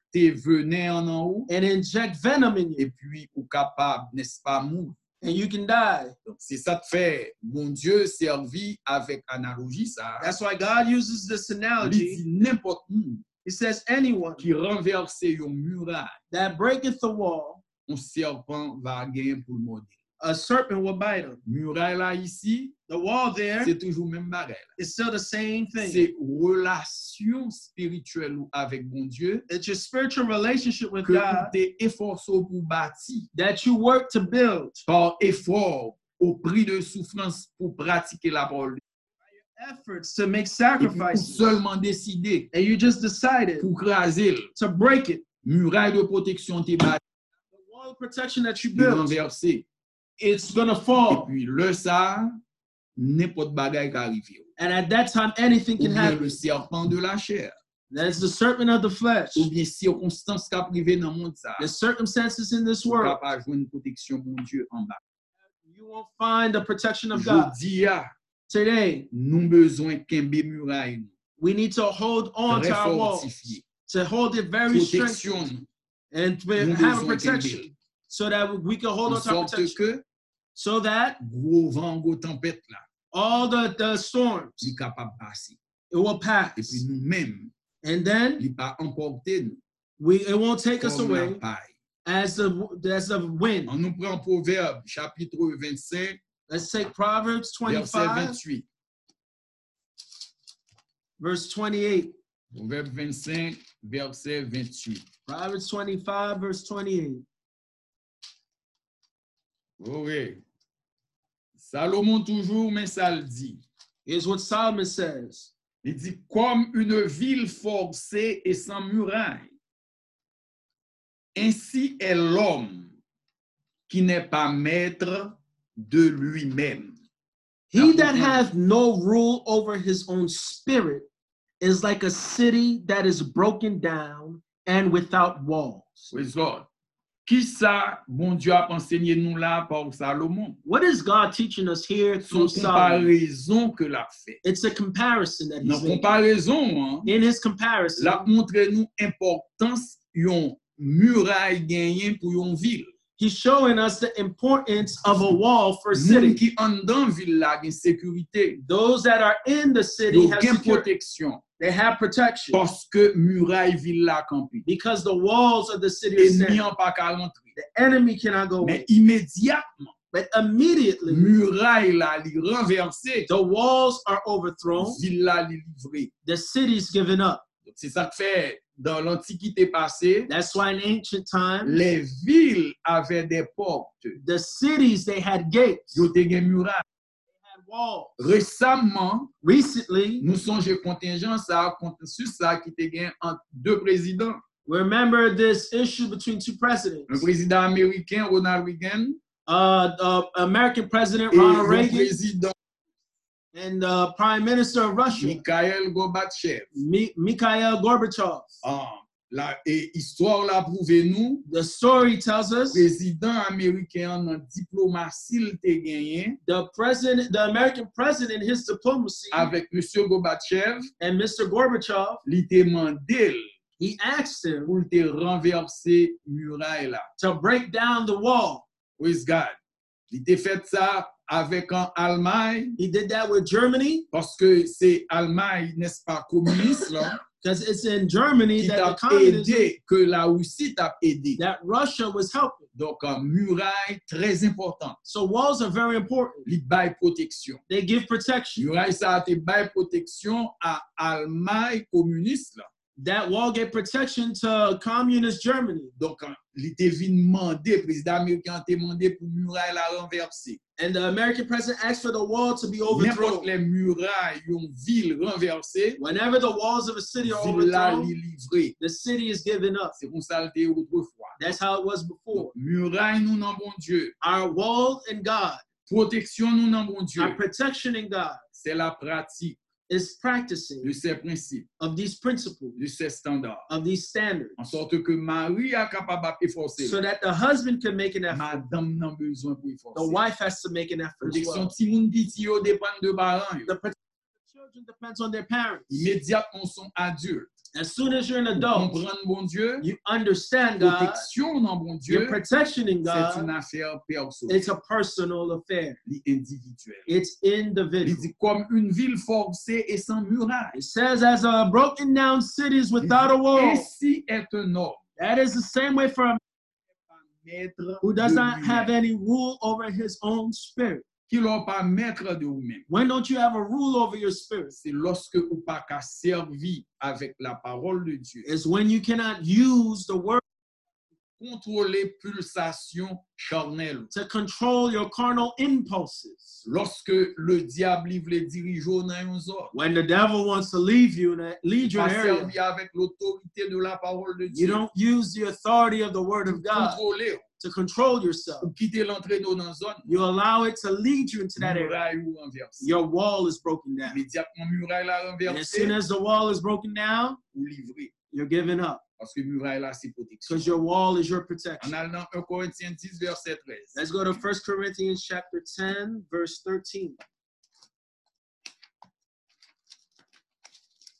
venin en en haut, and inject venom in you, et puis ou capable, n'est-ce pas, mourir. And you can die. Donc, c'est ça que fait, mon Dieu servi avec analogie ça. That's why God uses this Il analogy. dit n'importe où He says, Anyone qui renverse une muraille, that breaketh the wall, un serpent va gagner pour mordre. A serpent will bite him. Muraille là ici, The wall there c'est toujours même bagaille. is still the same thing. C'est relation spirituelle avec mon Dieu It's your spiritual relationship with que God tu efforces pour bâtir that you work to build par effort au prix de souffrance pour pratiquer la parole. efforts to make sacrifices, seulement décidé and you just decided pour craser to break it. muraille de protection t'es bâti, The wall of protection that you built, renversé. It's gonna Et fall. puis le ça, n'importe qui arrive. And at that time, anything can happen. le serpent de la chair. That's the serpent of the flesh. Ou bien circonstance qui a privé dans monde ça. The circumstances in this world, jouer une protection mon Dieu en bas. you won't find the protection of God. dis ah, Today, nous besoin qu'un muraille we need to hold on to our wall, fortifié. to hold it very strong, and to have a besoin qu'un protection so that we can hold on to our protection. So that gros vent, gros tempête là, all the, the storms, il est capable de passer. it will Et pass. puis nous-mêmes, And then il pas emporter nous we it won't take us away as the as the wind. On nous prend Proverbe, chapitre 25, Let's take Proverbs verset 25, 28. verse 28. Proverbe 25, verset 28. Proverbs 25, verse 28. Oui. Salomon toujours, mais ça le dit. Here's what Solomon says. Il dit, comme une ville forcée et sans muraille, ainsi est l'homme qui n'est pas maître de lui-même. He that hath no rule over his own spirit is like a city that is broken down and without walls. Praise God. Qui ça, bon Dieu a enseigné nous là par Salomon? What is God teaching us here through Solomon? l'a. It's a comparison that he's making. In his comparison, la montre nous importance yon muraille gagné pour yon ville. he's showing us the importance of a wall for a Moun city. qui en dans ville là gen sécurité, Those that are in the city have security. protection They have protection parce que muraille ville là campé. because the walls of the city are standing. en pas qu'à rentrer. The enemy cannot go Mais in. immédiatement, But immediately, muraille là li renversé, the walls are overthrown, ville là li livré. the city's given up. C'est ça que fait dans l'Antiquité passée, That's why in ancient times, les villes avaient des portes. the cities they had gates, Yo te gen muraille. Récemment, Recently, nous songeons contingent ça, sur ça qui te gen entre deux présidents. remember this issue between two presidents, Un président américain, Ronald Reagan, uh, American President et Ronald le Reagan président and the Prime Minister of Russia, Mikhail Gorbatchev. Mi- Mikhail Gorbachev. Ah, la, et histoire l'a prouvé nous, The story tells us président américain dans diplomatie il te gagné the president, the American president, his diplomacy, avec monsieur Gorbatchev, and Mr. Gorbachev, il te mandé he asked him pour te renverser muraille là. to break down the wall. Praise God. Il te fait ça avec en Allemagne He did that with Germany parce que c'est Allemagne, n'est-ce pas, communiste là, <laughs> because it's in Germany qui that the aidé, que la Russie t'a aidé. that Russia was helping. Donc, un muraille très important. So walls are very important. Il bail protection. They give protection. Muraille, ça a été bail protection à Allemagne communiste là. That wall gave protection to communist Germany. Donc, il était demander, président américain a demandé pour muraille la renverser. And the American president asked for the wall to be overthrown. les murailles, une ville renversée, Whenever the walls of a city are overthrown, the city is given up. C'est comme ça autrefois. That's how it was before. Muraille, nous, non, bon Dieu. Our wall in God, Protection, nous, non, bon Dieu. our protection in God C'est la pratique is practicing de ces principes, of these principles, de ces standards. of these standards, En sorte que Marie a capable d'efforcer. so that the husband can make an effort. Madame n'a besoin pour The wife has to make an effort Protection ti moun piti yo dépend de parents. yo. The protection of the children depends on their parents. Immédiatement. As soon as you're an adult, comprendre bon Dieu, you understand God, protection dans bon your Dieu, protection in c'est une God, affaire personnelle, it's a personal affair. It's Il individual. dit comme une ville forcée et sans muraille. It says, as a broken down cities without a wall. Ainsi est un homme That is the same way for a maître who does not have any rule over his own spirit. Qui l'ont pas maître de vous-même. When don't you have a rule over your spirit? C'est lorsque ou pas qu'à servir avec la parole de Dieu. Is when you cannot use the word contrôler pulsation charnelle. to control your carnal impulses. Lorsque le diable voulait diriger dans un When the devil wants to leave you in a, lead you area, servir avec l'autorité de la parole de you Dieu. don't use the authority of the word of God Contrôler to control yourself. quitter l'entrée dans zone, You allow it to lead you into that area. muraille ou renverse. Your wall is broken down. Immédiatement, muraille la And as soon as the wall is broken down, you're giving up Parce que muraille là, c'est protection. because your wall is your En protection. allant 1 Corinthiens 10, verset 13. Let's go to 1 Corinthians chapter 10, verse 13.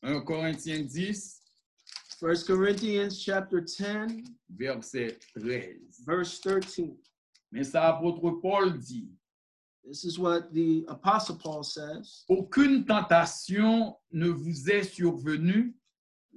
1 Corinthiens 10, 1 Corinthians chapter 10, verset 13. verse 13. Mais ça, apôtre Paul dit, This is what the Apostle Paul says. aucune tentation ne vous est survenue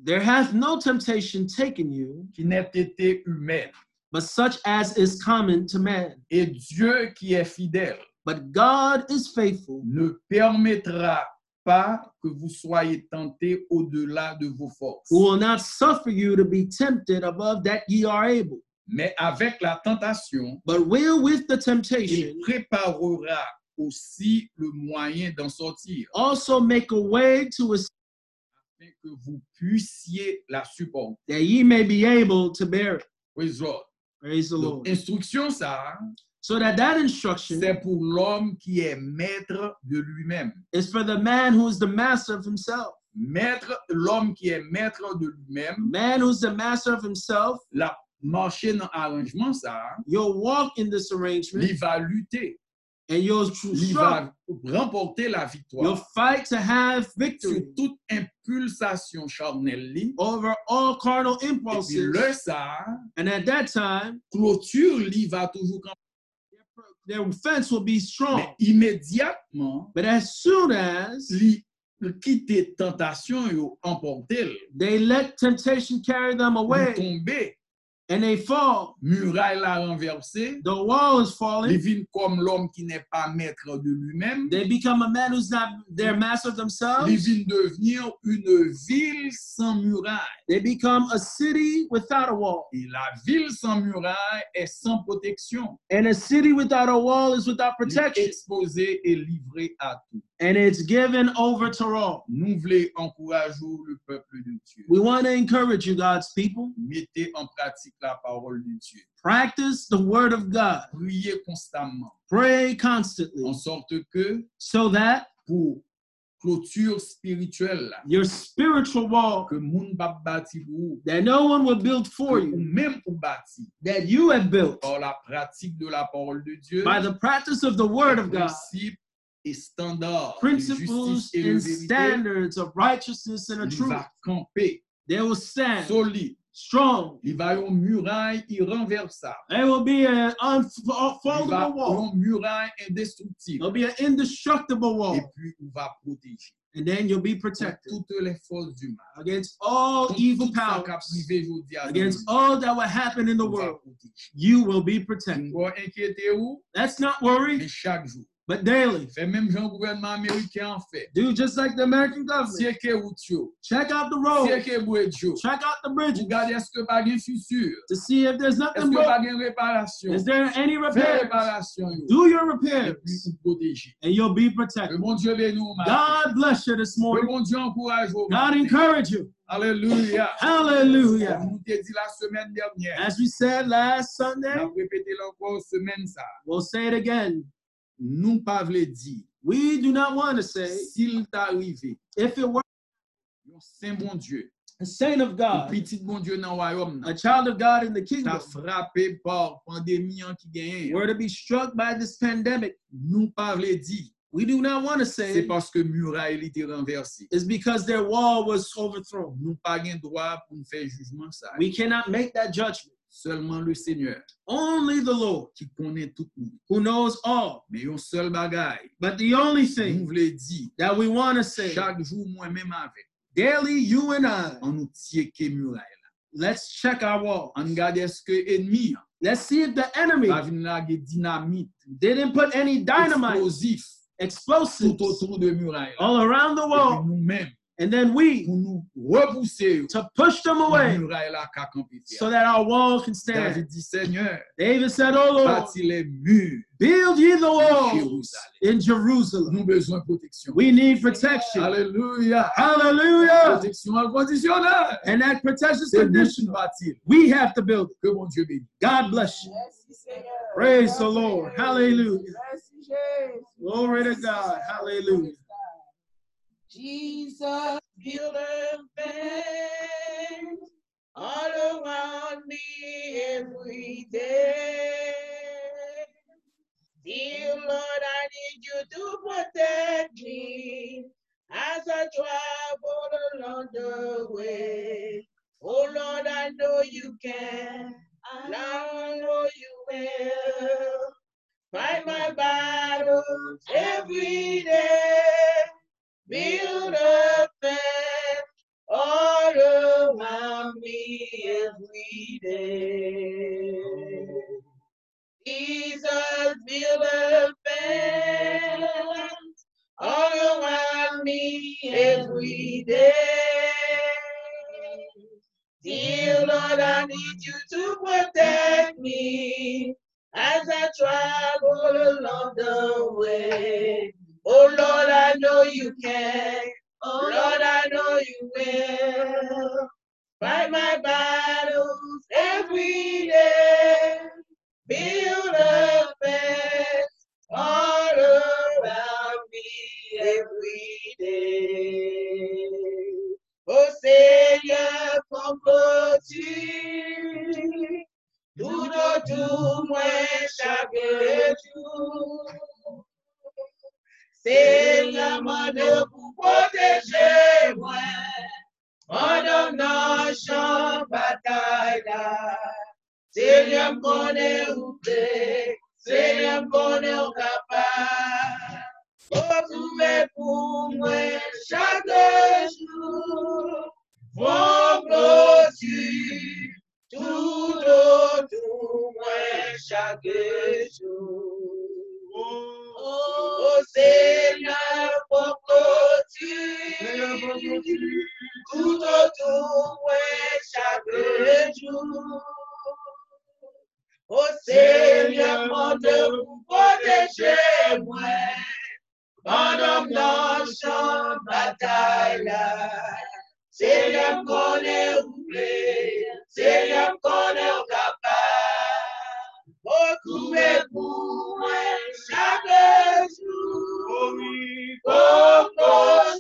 There hath no temptation taken you, qui n'ait été humaine. but such as is common to man. Et Dieu qui est fidèle But God is faithful, ne permettra pas que vous soyez tentés au-delà de vos forces. who will not suffer you to be tempted above that ye are able, Mais avec la tentation, but will with the il temptation préparera aussi le moyen d'en sortir, also make a way to afin que vous puissiez la supporter. that ye may be able to bear it. Praise God. Praise the Donc, Lord. instruction, ça, So that that instruction c'est pour l'homme qui est maître de lui-même. is for the man who is the master of himself. Maître, l'homme qui est maître de lui-même, Man who's the master of himself, la marcher dans arrangement, ça, you'll walk in this arrangement il va lutter, and you'll il struggle. va remporter la You'll victoire fight to have sur victory toute impulsation charnelle. li. over all carnal Et puis impulses. le ça, And at that time, clôture, lui va toujours camper. Their fence will be strong. Mais immédiatement, But as soon as lui quitter tentation emporter, they let temptation carry them away. tomber, and they fall, muraille la renversée, the wall is falling. vit comme l'homme qui n'est pas maître de lui-même, They become a man who's not their master of themselves. vient devenir une ville sans muraille. They become a city without a wall. Et la ville sans muraille est sans protection, And a city without a wall is without protection. exposée et livrée à tout. And it's given over to all. Nous voulons encourager le peuple de Dieu. We want to encourage you, God's people. Mettez en pratique la parole de Dieu. Practice the word of God. Priez constamment, Pray en constantly sorte que so that pour clôture spirituelle, là, your spiritual wall que moun pa bâti pour vous, that no one will build for ou you, même pour bâti that you have built par la pratique de la parole de Dieu, by the practice of the word of God, et standards principles et de and vérité, standards of righteousness and of truth. va camper They will stand solide. strong. Il va une muraille irrenversable. There will be an unfoldable wall. une muraille indestructible. There'll be an indestructible Et wall. puis, il va protéger And then you'll be protected toutes les forces du mal. against all evil tout ça qui a powers, privé aujourd'hui à against all that will happen in the world. You will be protected. Let's not worry, mais chaque jour. But daily. Fè mèm jan gouvernement Ameriken an fè. Do just like the American government. Check out the road. Check out the bridge. To see if there's nothing more. Eske pa. Is there any repairs? Do your repairs. And you'll be protected. God bless you this morning. God encourage you. Alléluia. Alléluia. As we said last Sunday, we'll say it again. Nous pas voulons dire We do not want to say, s'il t'arrive if it were un saint bon Dieu, a saint of God, petit bon Dieu dans le royaume, a child of God in the t'a kingdom, frappé par pandémie en qui gagne. were to be struck by this pandemic, Nous pas voulons dire we do not want to c'est say parce que muraille était renversée. is because their wall was overthrown. Nous pas gain droit pour nous faire jugement ça. We cannot make that judgment. Seulement le Seigneur Only the Lord, qui connaît tout le monde. who knows all. Mais un seul bagage, But the only thing that we want to say chaque jour moi-même avec daily, you and I, on nous tient que muraille. let's check our wall. On regarde est-ce que ennemi Let's see if the enemy va venir laguer dynamite, didn't put any dynamite, explosif explosives tout autour de muraille. all around the wall. nous-mêmes, and then we to push them away so that our wall can stand. David said, Oh Lord, build ye the walls in Jerusalem. We need protection. Hallelujah. Hallelujah. And that protection is conditional. We have to build it. God bless you. Praise the Lord. Hallelujah. Glory to God. Hallelujah. Jesus, build a fence all around me every day. Dear Lord, I need you to protect me as I travel along the way. Oh Lord, I know you can. I know you will. Fight my battles every day. Build a fence all around me every day. Jesus, build a fence all around me every day. Dear Lord, I need you to protect me as I travel along the way. Oh Lord, I know you can. Oh Lord, I know you will. Fight my battles every day. Build a fence all around me every day. Oh Seigneur, comprends-tu tout autour moi chaque jour? Seigneur, mon Dieu, pour protéger moi pendant nos champs bataille là. Seigneur, connaît où t'es, Seigneur, connaît où capable. Met pour moi chaque jour. Vos clôtures, tout autour moi chaque jour. Oh Seigneur, pour clôture, tout autour moi chaque jour. Oh Seigneur, mon Dieu, protéger moi pendant de bataille. Seigneur, où t'es, Seigneur, connaît où capable. Beaucoup est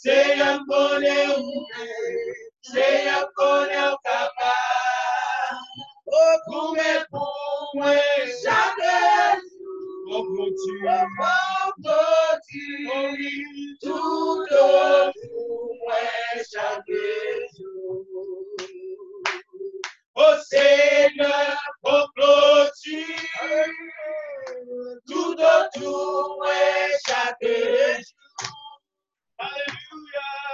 Seja por eu seja por eu meu Como é bom já como te faltou de tudo tu é chavejo. Você comprou te tudo tu é chavejo.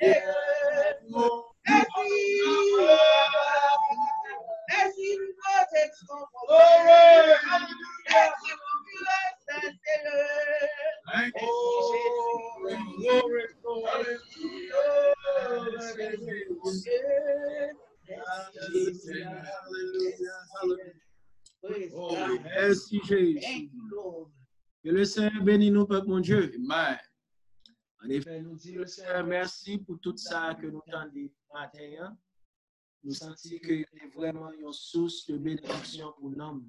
Yeah. Le Seigneur bénisse nous, peuple mon Dieu. Amen. En effet, nous disons, Seigneur, merci pour tout ça que nous tendons matin. hein. Nous sentons que c'est vraiment une source de bénédiction pour nous.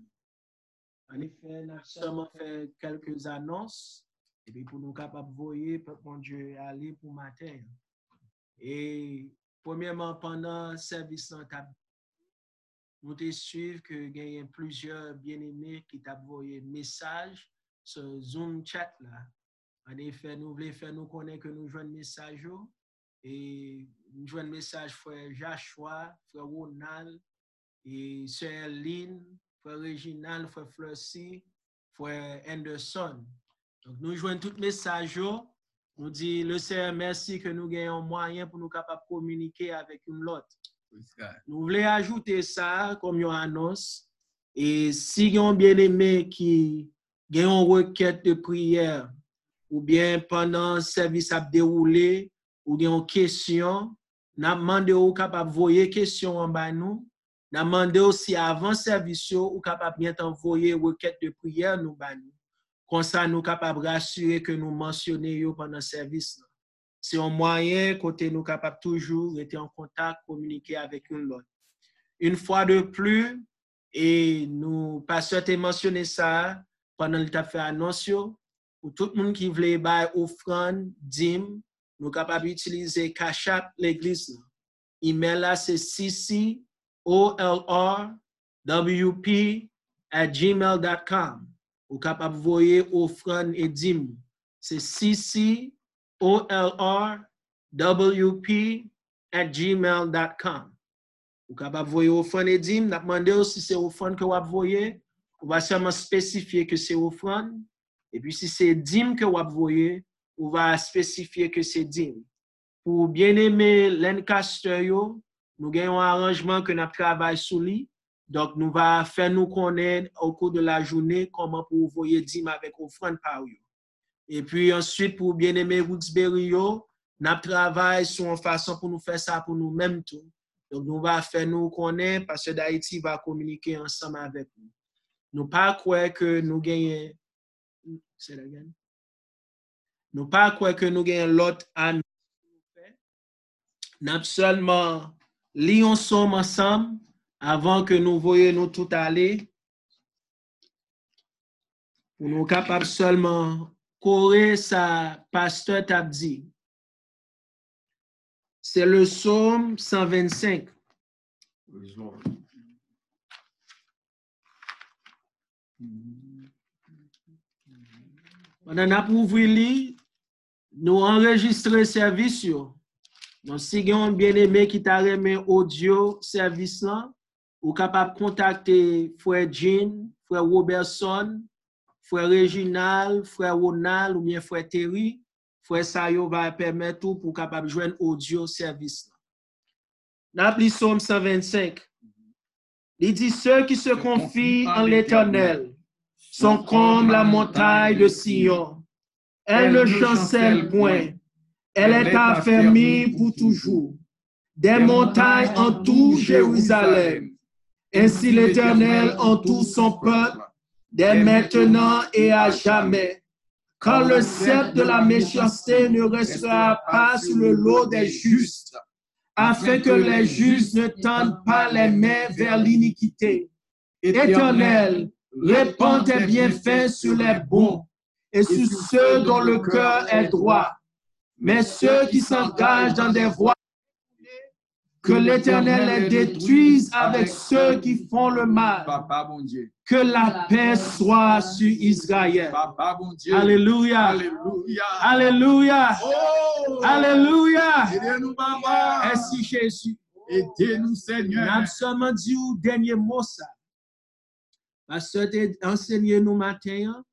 En effet, nous avons seulement fait quelques annonces et puis pour nous capables de voir, peuple mon Dieu, aller pour matin. Et premièrement, pendant le service, nous te suivre que y a plusieurs bien-aimés qui t'ont envoyé message sur Zoom chat là. En effet, nous voulons faire nous connaître que nous jouons message yo. et nous jouons message frère Joshua, frère Ronald et sœur Lynn, frère Reginald, frère Flossie, frère Anderson. Donc nous jouons tout message yo. Nous dit le Seigneur merci que nous gagnons moyen pour nous capables de communiquer avec une l'autre. Nous voulons ajouter ça comme une annonce. Et si vous bien aimé qui a une requête de prière, ou bien pendant le service a déroulé, ou bien une question, nous demandé ou capable envoyer question en bas nous. Nous demandé aussi avant service ou capable bien envoyer requête de prière nous bas nous. Comme ça nous capable rassurer que nous mentionner pendant service. c'est un moyen côté nous capable toujours être en contact, communiquer avec l'autre. Une fois de plus, et nous pasteur t'a mentionné ça pendant le t'a fait annonce pour tout le monde qui voulait bailler offrande, dîme, nous capable d'utiliser Cash l'église. Email là c'est cc olrwp at gmail.com. Ou capable voyer offrande et dîme. C'est cc olrwp at gmail.com. Ou capable voyer offrande et dîme, demandé aussi si c'est offrande que vous voyez, on va seulement spécifier que c'est offrande. Et puis si c'est dîme que vous voyez, on va spécifier que c'est dîme. Pour bien aimer Lancaster, yo, nous avons un arrangement que nous travaillons sur lui. Donc, nous va faire nous connaître au cours de la journée comment pour voyer dîme avec offrande par. Et puis ensuite, pour bien aimer Woodsbury, nous travaillons sur une façon pour nous faire ça pour nous-mêmes. Donc, nous va faire nous connaître parce que d'Haïti va communiquer ensemble avec nous. Nous pas croire que nous gagnons. C'est la gagne. Nous pas que nous gagnons l'autre année. Nous seulement lions somme ensemble avant que nous voyions nous tout aller. Pour nous capables seulement courir sa pasteur t'a dit. C'est le psaume 125. Praise Lord. Pendant que nous ouvrons, nous enregistrons service. yo. Donc, si vous avez un bien-aimé qui t'a remis audio service là, ou capable de contacter frère Jean, frère Robertson, frère Reginald, frère Ronald ou bien frère Terry, frère Sayo va permettre tout pour capable de joindre audio service. là. Dans le psaume 125, il dit ceux qui se confient en l'éternel sont comme la montagne de Sion. Elle ne chancelle point. Elle est affermie pour toujours. Des montagnes entourent Jérusalem. Ainsi l'Éternel entoure son peuple dès maintenant et à jamais. Quand le sceptre de la méchanceté ne restera pas sur le lot des justes, afin que les justes ne tendent pas les mains vers l'iniquité. Éternel, répands tes bienfaits sur les bons et sur ceux dont le cœur est droit. Mais ceux qui s'engagent dans des voies que l'Éternel les détruise avec ceux qui font le mal. Que la paix soit sur Israël. Alléluia. Alléluia. Alléluia. Oh! Alléluia. Aidez-nous, Papa. Merci Jésus. Aidez-nous, Seigneur. seulement dit au dernier mot ça. T'a enseigné nous matin hein,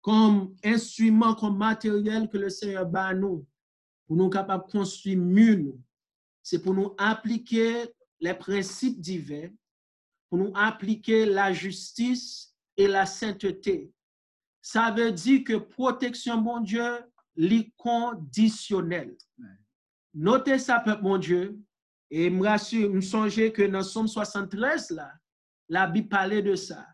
comme instrument, comme matériel que le Seigneur bat nous pour nous capables de construire mieux. C'est pour nous appliquer les principes divins, pour nous appliquer la justice et la sainteté. Ça veut dire que protection, mon Dieu, conditionnelle. Notez ça, peuple, mon Dieu, et me rassure, me songez que dans Somme 73, là, la Bible parlait de ça.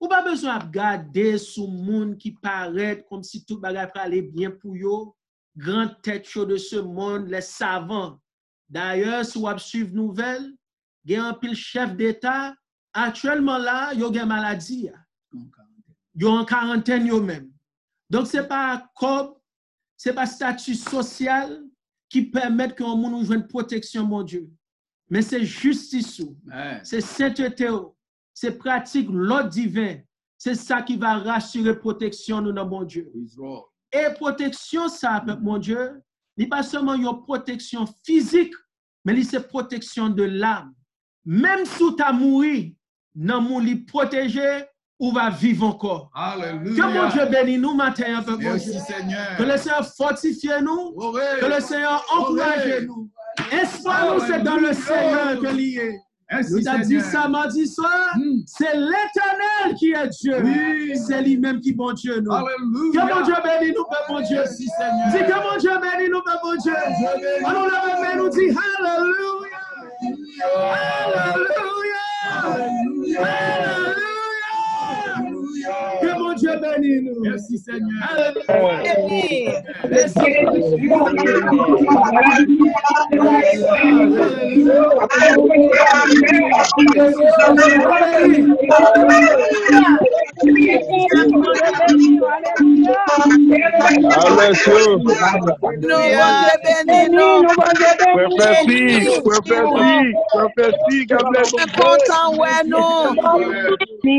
Ou pas besoin de garder sous monde qui paraît comme si tout bagage allait bien pour yo, grande tête chaud de ce monde, les savants. D'ailleurs, si vous suivre nouvelle, il y a un pile chef d'État, actuellement là, il y a une maladie. ya. Yo en quarantaine yo même. Donc, ce n'est pas comme, ce n'est pas statut social qui permet que monde nous joue protection, mon Dieu. Mais c'est justice, c'est sainteté, c'est pratique l'ordre divin. C'est ça qui va rassurer protection nous dans mon Dieu. Et protection, ça, mon Dieu, n'est pas seulement une protection physique, mais c'est protection de l'âme. Même si tu as mouru, non, mon lit protégé, ou va vivre encore. Que mon Dieu bénisse nous matin, mon Dieu. Merci, Seigneur. Que le Seigneur fortifie nous, que le Seigneur encourage nous. Espoir nous, c'est dans le Seigneur que lié. Ça mardi soir, Mm. c'est l'éternel qui est Dieu. Oui. C'est lui-même qui est bon Dieu, nous. Alléluia. Que mon Dieu bénisse nous, Père mon Dieu. Dis que mon Dieu bénisse nous, Père mon Dieu. Alors le Père nous dit Alléluia. Alléluia. Alléluia. Jésus. Merci Seigneur. Alléluia. Alléluia. Prophecy, prophecy, prophecy, God bless you. Important word, no. Bless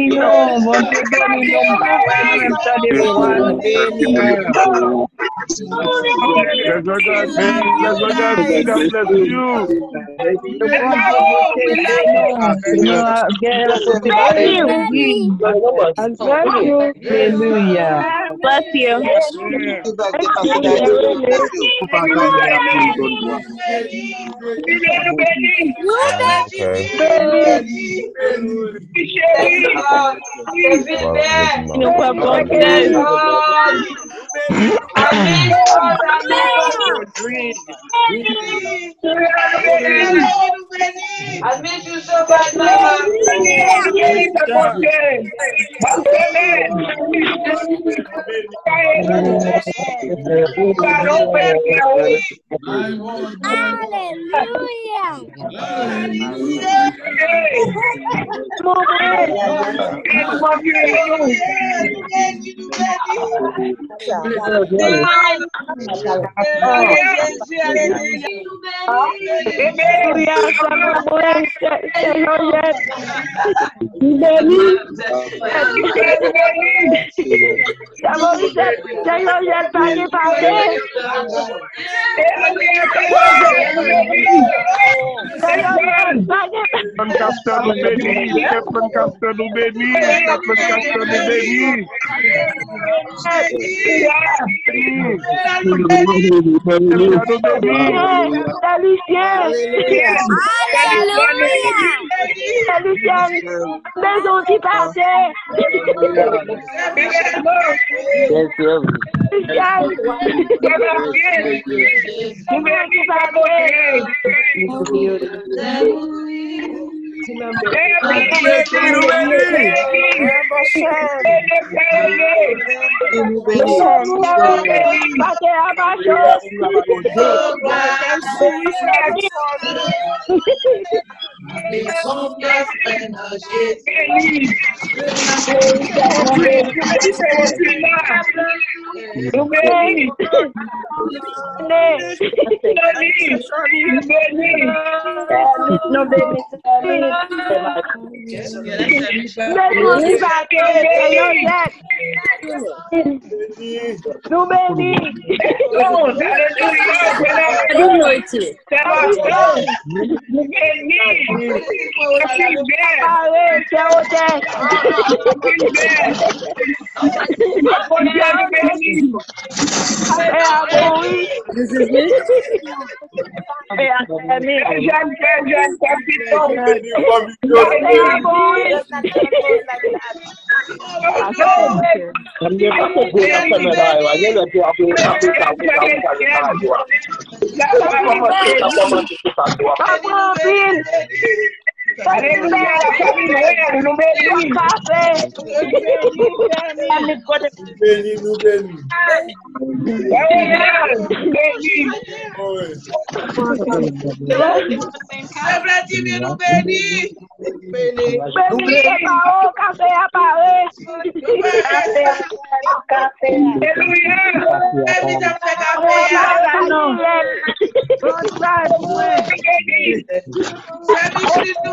you. Bless you. Hallelujah. Bless you. I miss you so bad, Hallelujah. चलो यार पागे पागे Captain Castelo Beni, Captain Castelo Beni, Captain Castelo Beni. Aleluia! Aleluia! Maison qui passait! Obrigado. Thank baby, Menino vaqueiro, do menino. Boa noite. Sebastião, menino. Valente, é o Dé. Bom dia, menino. É a Luiz. É a Seminha. É a Seminha, é a Capitão. from you. Like that. Aleluya, camino,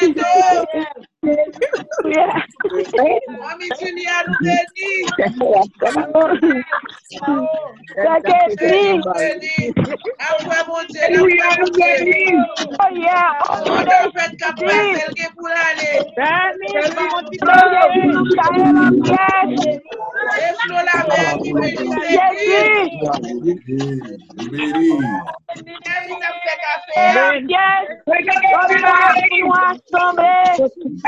Brando. Mami Julia nou veni. Sake si. Avwe moun jen, avwe moun jen. Moun nou fet kapwa sel gen pou lale. Es lo la men ki veni seki. Veni. Veni nan fe kafe. Veni. Veni. Veni.